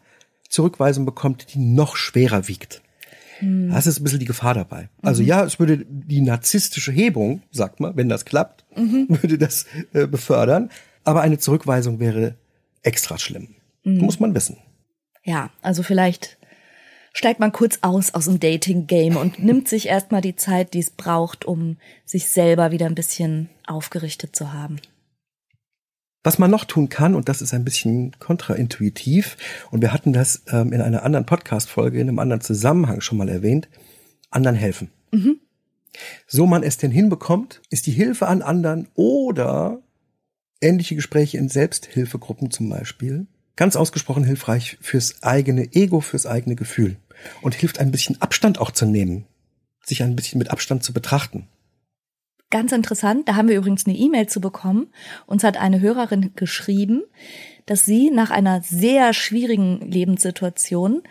Zurückweisung bekommt, die noch schwerer wiegt. Hm. Das ist ein bisschen die Gefahr dabei. Also mhm. ja, es würde die narzisstische Hebung, sagt man, wenn das klappt, mhm. würde das äh, befördern. Aber eine Zurückweisung wäre extra schlimm. Mhm. Muss man wissen. Ja, also vielleicht steigt man kurz aus aus dem Dating-Game und nimmt sich erstmal die Zeit, die es braucht, um sich selber wieder ein bisschen aufgerichtet zu haben. Was man noch tun kann, und das ist ein bisschen kontraintuitiv, und wir hatten das ähm, in einer anderen Podcast-Folge, in einem anderen Zusammenhang schon mal erwähnt, anderen helfen. Mhm. So man es denn hinbekommt, ist die Hilfe an anderen oder ähnliche Gespräche in Selbsthilfegruppen zum Beispiel ganz ausgesprochen hilfreich fürs eigene Ego, fürs eigene Gefühl und hilft ein bisschen Abstand auch zu nehmen, sich ein bisschen mit Abstand zu betrachten. Ganz interessant, da haben wir übrigens eine E-Mail zu bekommen. Uns hat eine Hörerin geschrieben, dass sie nach einer sehr schwierigen Lebenssituation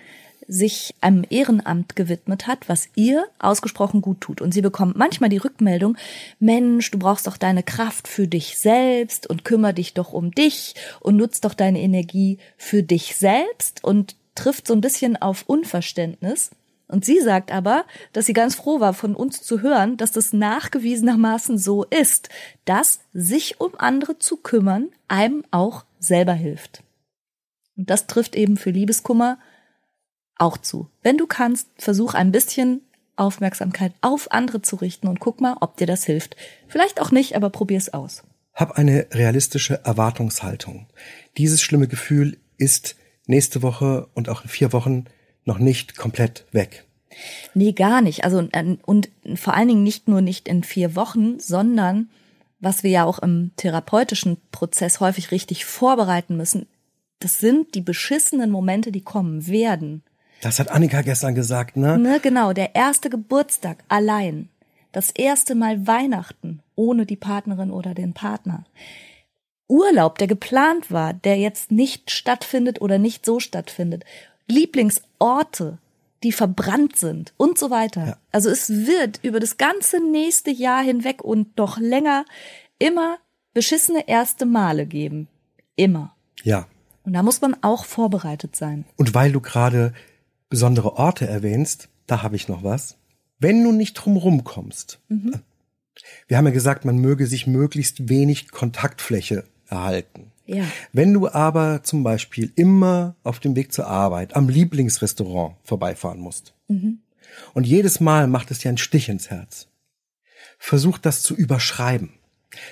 sich einem Ehrenamt gewidmet hat, was ihr ausgesprochen gut tut. Und sie bekommt manchmal die Rückmeldung, Mensch, du brauchst doch deine Kraft für dich selbst und kümmere dich doch um dich und nutzt doch deine Energie für dich selbst und trifft so ein bisschen auf Unverständnis. Und sie sagt aber, dass sie ganz froh war, von uns zu hören, dass das nachgewiesenermaßen so ist, dass sich um andere zu kümmern einem auch selber hilft. Und das trifft eben für Liebeskummer auch zu. Wenn du kannst, versuch ein bisschen Aufmerksamkeit auf andere zu richten und guck mal, ob dir das hilft. Vielleicht auch nicht, aber probier's aus. Hab eine realistische Erwartungshaltung. Dieses schlimme Gefühl ist nächste Woche und auch in vier Wochen noch nicht komplett weg. Nee, gar nicht. Also und, und vor allen Dingen nicht nur nicht in vier Wochen, sondern was wir ja auch im therapeutischen Prozess häufig richtig vorbereiten müssen, das sind die beschissenen Momente, die kommen werden. Das hat Annika gestern gesagt, ne? Ne, genau, der erste Geburtstag allein. Das erste Mal Weihnachten ohne die Partnerin oder den Partner. Urlaub, der geplant war, der jetzt nicht stattfindet oder nicht so stattfindet. Lieblingsorte, die verbrannt sind und so weiter. Ja. Also es wird über das ganze nächste Jahr hinweg und noch länger immer beschissene erste Male geben. Immer. Ja. Und da muss man auch vorbereitet sein. Und weil du gerade besondere Orte erwähnst, da habe ich noch was. Wenn du nicht drumrum kommst. Mhm. Wir haben ja gesagt, man möge sich möglichst wenig Kontaktfläche erhalten. Ja. Wenn du aber zum Beispiel immer auf dem Weg zur Arbeit am Lieblingsrestaurant vorbeifahren musst mhm. und jedes Mal macht es dir einen Stich ins Herz, versuch das zu überschreiben.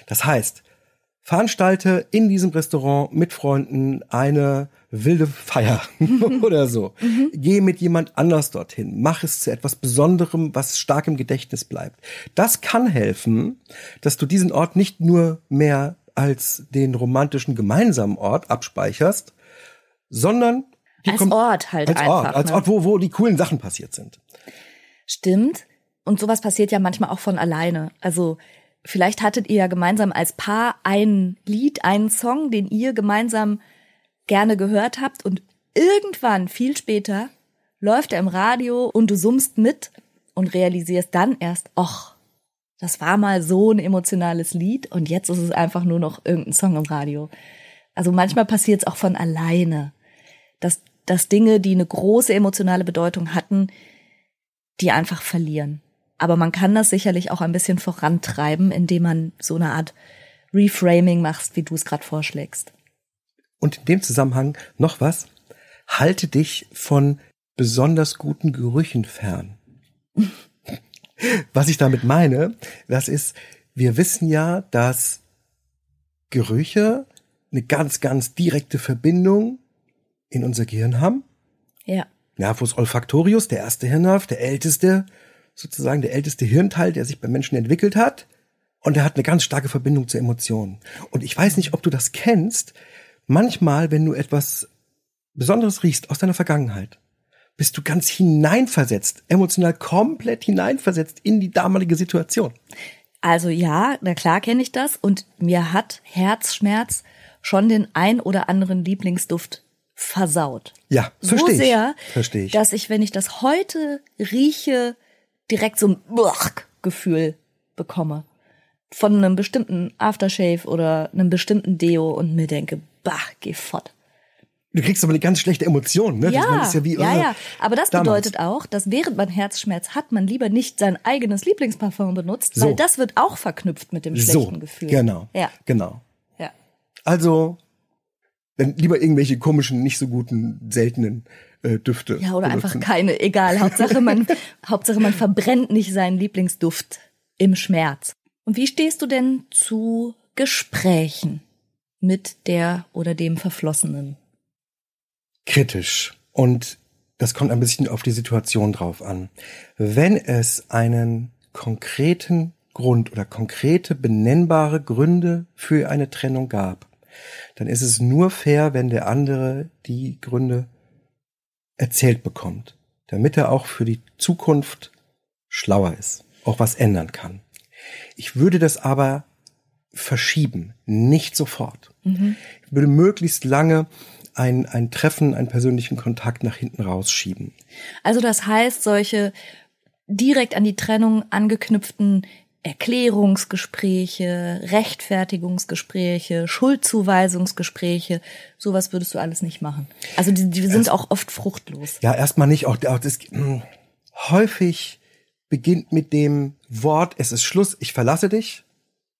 Das heißt, veranstalte in diesem Restaurant mit Freunden eine wilde Feier oder so. Mhm. Geh mit jemand anders dorthin. Mach es zu etwas Besonderem, was stark im Gedächtnis bleibt. Das kann helfen, dass du diesen Ort nicht nur mehr als den romantischen gemeinsamen Ort abspeicherst, sondern als Ort halt als einfach. Ort, als ne? Ort, wo, wo die coolen Sachen passiert sind. Stimmt. Und sowas passiert ja manchmal auch von alleine. Also vielleicht hattet ihr ja gemeinsam als Paar ein Lied, einen Song, den ihr gemeinsam gerne gehört habt und irgendwann, viel später, läuft er im Radio und du summst mit und realisierst dann erst, ach, das war mal so ein emotionales Lied und jetzt ist es einfach nur noch irgendein Song im Radio. Also manchmal passiert es auch von alleine, dass, dass Dinge, die eine große emotionale Bedeutung hatten, die einfach verlieren. Aber man kann das sicherlich auch ein bisschen vorantreiben, indem man so eine Art Reframing machst, wie du es gerade vorschlägst. Und in dem Zusammenhang noch was. Halte dich von besonders guten Gerüchen fern. Was ich damit meine, das ist, wir wissen ja, dass Gerüche eine ganz, ganz direkte Verbindung in unser Gehirn haben. Ja. Nervus olfactorius, der erste Hirnnerv, der älteste, sozusagen der älteste Hirnteil, der sich beim Menschen entwickelt hat. Und er hat eine ganz starke Verbindung zu Emotionen. Und ich weiß nicht, ob du das kennst. Manchmal, wenn du etwas Besonderes riechst aus deiner Vergangenheit, bist du ganz hineinversetzt, emotional komplett hineinversetzt in die damalige Situation. Also ja, na klar kenne ich das und mir hat Herzschmerz schon den ein oder anderen Lieblingsduft versaut. Ja, so verstehe sehr, ich. Verstehe ich. dass ich, wenn ich das heute rieche, direkt so ein Gefühl bekomme von einem bestimmten Aftershave oder einem bestimmten Deo und mir denke, bah, geh fort. Du kriegst aber eine ganz schlechte Emotion, ne? Ja, Das ja, wie, ja, äh, ja. Aber das damals. bedeutet auch, dass während man Herzschmerz hat, man lieber nicht sein eigenes Lieblingsparfum benutzt, So. weil das wird auch verknüpft mit dem So, schlechten Gefühl. genau. Ja, Genau. ja. Also, dann lieber irgendwelche komischen, nicht so guten, seltenen äh, Düfte. Ja, oder einfach benutzen. keine, egal. Hauptsache man, Hauptsache man verbrennt nicht seinen Lieblingsduft im Schmerz. Und wie stehst du denn zu Gesprächen mit der oder dem Verflossenen? kritisch. Und das kommt ein bisschen auf die Situation drauf an. Wenn es einen konkreten Grund oder konkrete benennbare Gründe für eine Trennung gab, dann ist es nur fair, wenn der andere die Gründe erzählt bekommt, damit er auch für die Zukunft schlauer ist, auch was ändern kann. Ich würde das aber verschieben, nicht sofort. Ich würde möglichst lange ein, ein Treffen, einen persönlichen Kontakt nach hinten rausschieben. Also das heißt, solche direkt an die Trennung angeknüpften Erklärungsgespräche, Rechtfertigungsgespräche, Schuldzuweisungsgespräche, sowas würdest du alles nicht machen. Also die, die sind auch oft fruchtlos. Ja, erstmal nicht. Auch, auch das, mh, häufig beginnt mit dem Wort, es ist Schluss, ich verlasse dich.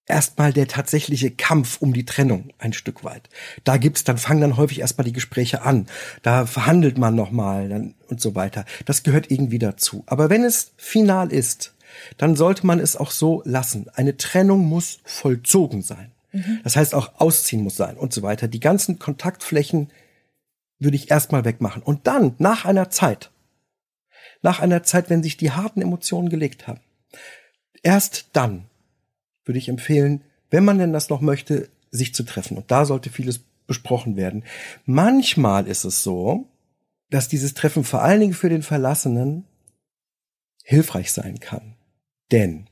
Erstmal der tatsächliche Kampf um die Trennung ein Stück weit. Da gibt's, dann fangen dann häufig erstmal die Gespräche an. Da verhandelt man nochmal dann und so weiter. Das gehört irgendwie dazu. Aber wenn es final ist, dann sollte man es auch so lassen. Eine Trennung muss vollzogen sein. Das heißt auch ausziehen muss sein und so weiter. Die ganzen Kontaktflächen würde ich erstmal wegmachen. Und dann, nach einer Zeit, nach einer Zeit, wenn sich die harten Emotionen gelegt haben, erst dann würde ich empfehlen, wenn man denn das noch möchte, sich zu treffen. Und da sollte vieles besprochen werden. Manchmal ist es so, dass dieses Treffen vor allen Dingen für den Verlassenen hilfreich sein kann. Denn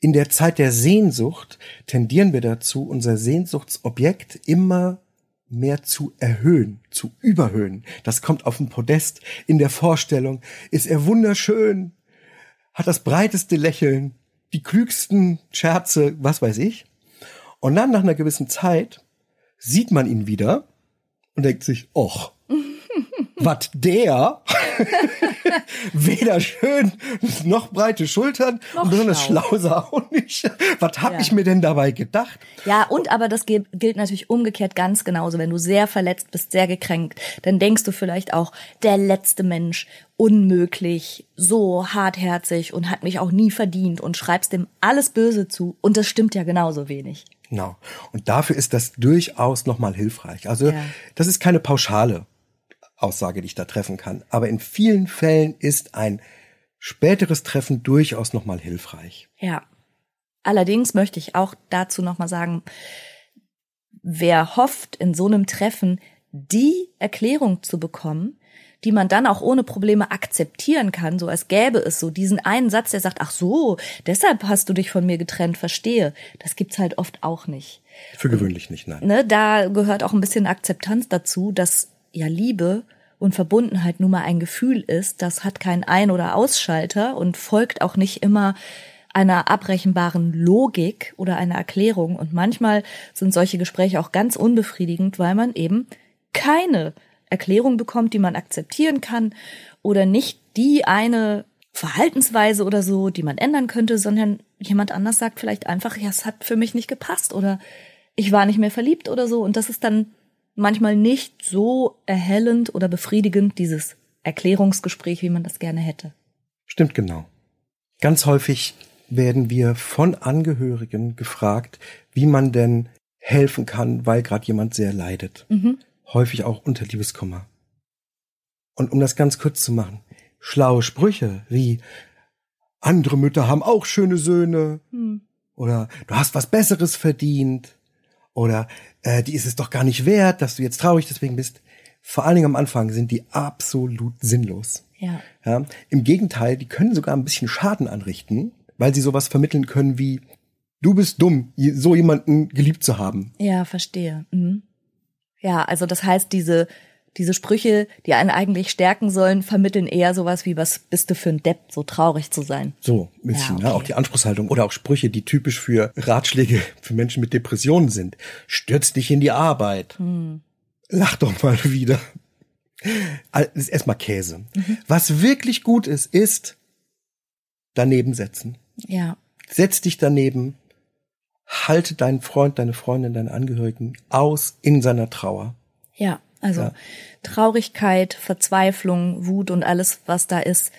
in der Zeit der Sehnsucht tendieren wir dazu, unser Sehnsuchtsobjekt immer mehr zu erhöhen, zu überhöhen. Das kommt auf den Podest. In der Vorstellung ist er wunderschön, hat das breiteste Lächeln, die klügsten Scherze, was weiß ich. Und dann nach einer gewissen Zeit sieht man ihn wieder und denkt sich, och, was der? Weder schön noch breite Schultern Noch und besonders schlau. schlau er auch nicht. Was hab Ja. ich mir denn dabei gedacht? Ja, und aber das gilt gilt natürlich umgekehrt ganz genauso. Wenn du sehr verletzt bist, sehr gekränkt, dann denkst du vielleicht auch, der letzte Mensch, unmöglich, so hartherzig und hat mich auch nie verdient und schreibst dem alles Böse zu. Und das stimmt ja genauso wenig. Genau. Und dafür ist das durchaus nochmal hilfreich. Also Ja. das ist keine pauschale Aussage, die ich da treffen kann. Aber in vielen Fällen ist ein späteres Treffen durchaus nochmal hilfreich. Ja. Allerdings möchte ich auch dazu nochmal sagen, wer hofft, in so einem Treffen die Erklärung zu bekommen, die man dann auch ohne Probleme akzeptieren kann, so als gäbe es so diesen einen Satz, der sagt, ach so, deshalb hast du dich von mir getrennt, verstehe. Das gibt's halt oft auch nicht. Für gewöhnlich nicht, nein. Ne, da gehört auch ein bisschen Akzeptanz dazu, dass ja Liebe und Verbundenheit nun mal ein Gefühl ist, das hat keinen Ein- oder Ausschalter und folgt auch nicht immer einer abrechenbaren Logik oder einer Erklärung. Und manchmal sind solche Gespräche auch ganz unbefriedigend, weil man eben keine Erklärung bekommt, die man akzeptieren kann oder nicht die eine Verhaltensweise oder so, die man ändern könnte, sondern jemand anders sagt vielleicht einfach, ja, es hat für mich nicht gepasst oder ich war nicht mehr verliebt oder so. Und das ist dann manchmal nicht so erhellend oder befriedigend, dieses Erklärungsgespräch, wie man das gerne hätte. Stimmt genau. Ganz häufig werden wir von Angehörigen gefragt, wie man denn helfen kann, weil gerade jemand sehr leidet. Häufig auch unter Liebeskummer. Und um das ganz kurz zu machen, schlaue Sprüche wie andere Mütter haben auch schöne Söhne oder du hast was Besseres verdient oder äh, die ist es doch gar nicht wert, dass du jetzt traurig deswegen bist, vor allen Dingen am Anfang sind die absolut sinnlos. Ja. Ja, Im Gegenteil, die können sogar ein bisschen Schaden anrichten, weil sie sowas vermitteln können wie, du bist dumm, so jemanden geliebt zu haben. Ja, verstehe. Mhm. Ja, also das heißt, diese, diese Sprüche, die einen eigentlich stärken sollen, vermitteln eher sowas wie, was bist du für ein Depp, so traurig zu sein. So, ein bisschen, Ja, ne? okay. auch die Anspruchshaltung oder auch Sprüche, die typisch für Ratschläge für Menschen mit Depressionen sind. Stürz dich in die Arbeit. Hm. Lach doch mal wieder. Das ist erstmal Käse. Mhm. Was wirklich gut ist, ist daneben setzen. Ja. Setz dich daneben, halte deinen Freund, deine Freundin, deine Angehörigen aus in seiner Trauer. Ja, also Ja. Traurigkeit, Verzweiflung, Wut und alles, was da ist,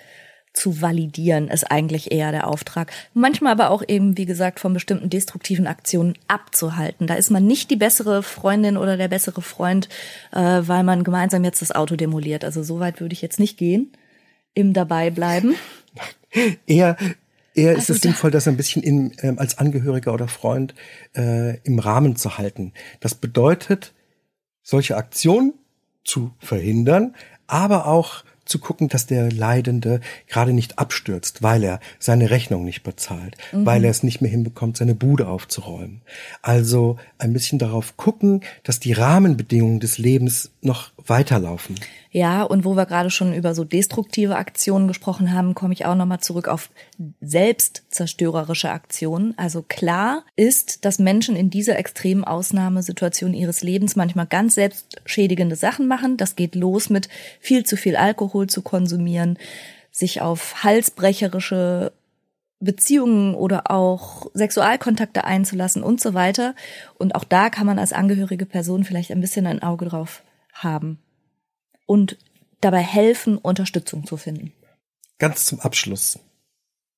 zu validieren, ist eigentlich eher der Auftrag. Manchmal aber auch eben, wie gesagt, von bestimmten destruktiven Aktionen abzuhalten. Da ist man nicht die bessere Freundin oder der bessere Freund, äh, weil man gemeinsam jetzt das Auto demoliert. Also so weit würde ich jetzt nicht gehen. Im dabei bleiben. Eher, eher ist Also es da- sinnvoll, das ein bisschen in, ähm, als Angehöriger oder Freund äh, im Rahmen zu halten. Das bedeutet, solche Aktionen zu verhindern, aber auch zu gucken, dass der Leidende gerade nicht abstürzt, weil er seine Rechnung nicht bezahlt, weil er es nicht mehr hinbekommt, seine Bude aufzuräumen. Also ein bisschen darauf gucken, dass die Rahmenbedingungen des Lebens noch weiterlaufen. Ja, und wo wir gerade schon über so destruktive Aktionen gesprochen haben, komme ich auch nochmal zurück auf selbstzerstörerische Aktionen. Also klar ist, dass Menschen in dieser extremen Ausnahmesituation ihres Lebens manchmal ganz selbstschädigende Sachen machen. Das geht los mit viel zu viel Alkohol zu konsumieren, sich auf halsbrecherische Beziehungen oder auch Sexualkontakte einzulassen und so weiter. Und auch da kann man als angehörige Person vielleicht ein bisschen ein Auge drauf haben und dabei helfen, Unterstützung zu finden. Ganz zum Abschluss.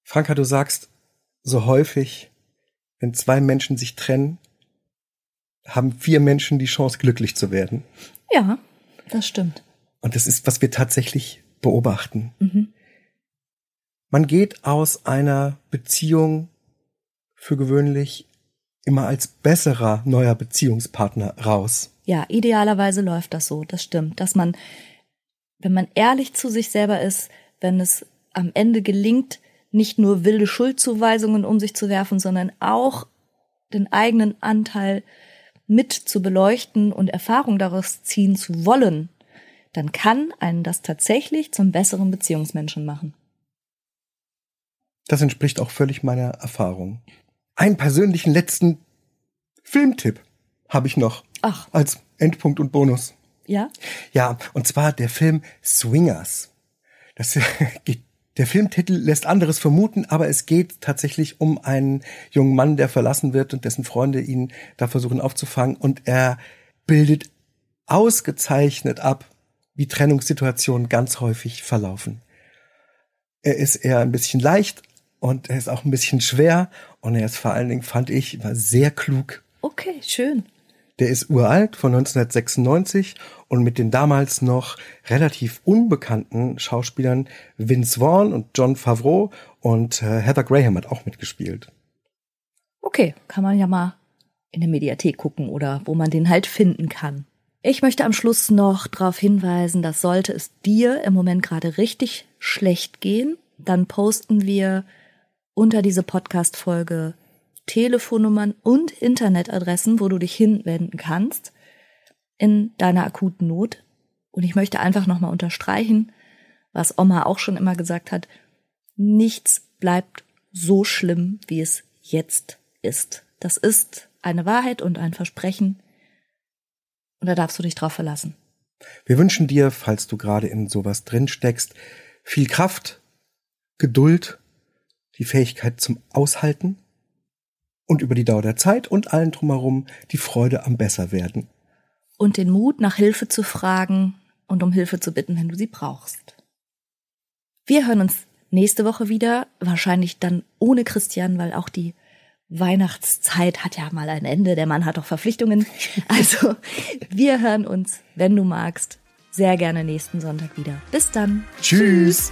Franka, du sagst so häufig, wenn zwei Menschen sich trennen, haben vier Menschen die Chance, glücklich zu werden. Ja, das stimmt. Und das ist, was wir tatsächlich beobachten. Man geht aus einer Beziehung für gewöhnlich immer als besserer neuer Beziehungspartner raus. Ja, idealerweise läuft das so, das stimmt, dass man, wenn man ehrlich zu sich selber ist, wenn es am Ende gelingt, nicht nur wilde Schuldzuweisungen um sich zu werfen, sondern auch den eigenen Anteil mit zu beleuchten und Erfahrung daraus ziehen zu wollen, dann kann einen das tatsächlich zum besseren Beziehungsmenschen machen. Das entspricht auch völlig meiner Erfahrung. Einen persönlichen letzten Filmtipp habe ich noch Ach, als Endpunkt und Bonus. ja? Ja, und zwar der Film Swingers. Das geht, der Filmtitel lässt anderes vermuten, aber es geht tatsächlich um einen jungen Mann, der verlassen wird und dessen Freunde ihn da versuchen aufzufangen und er bildet ausgezeichnet ab, wie Trennungssituationen ganz häufig verlaufen. Er ist eher ein bisschen leicht und er ist auch ein bisschen schwer und er ist vor allen Dingen, fand ich, war sehr klug Okay, schön. der ist uralt, von 1996 und mit den damals noch relativ unbekannten Schauspielern Vince Vaughn und John Favreau und äh, Heather Graham hat auch mitgespielt. Okay, kann man ja mal in der Mediathek gucken oder wo man den halt finden kann. Ich möchte am Schluss noch darauf hinweisen, dass sollte es dir im Moment gerade richtig schlecht gehen, dann posten wir unter diese Podcast-Folge Telefonnummern und Internetadressen, wo du dich hinwenden kannst in deiner akuten Not. Und ich möchte einfach nochmal unterstreichen, was Oma auch schon immer gesagt hat, nichts bleibt so schlimm, wie es jetzt ist. Das ist eine Wahrheit und ein Versprechen. Und da darfst du dich drauf verlassen. Wir wünschen dir, falls du gerade in sowas drin steckst, viel Kraft, Geduld, die Fähigkeit zum Aushalten und über die Dauer der Zeit und allen drumherum die Freude am Besserwerden. Und den Mut, nach Hilfe zu fragen und um Hilfe zu bitten, wenn du sie brauchst. Wir hören uns nächste Woche wieder, wahrscheinlich dann ohne Christian, weil auch die Weihnachtszeit hat ja mal ein Ende. Der Mann hat doch Verpflichtungen. Also, wir hören uns, wenn du magst, sehr gerne nächsten Sonntag wieder. Bis dann. Tschüss.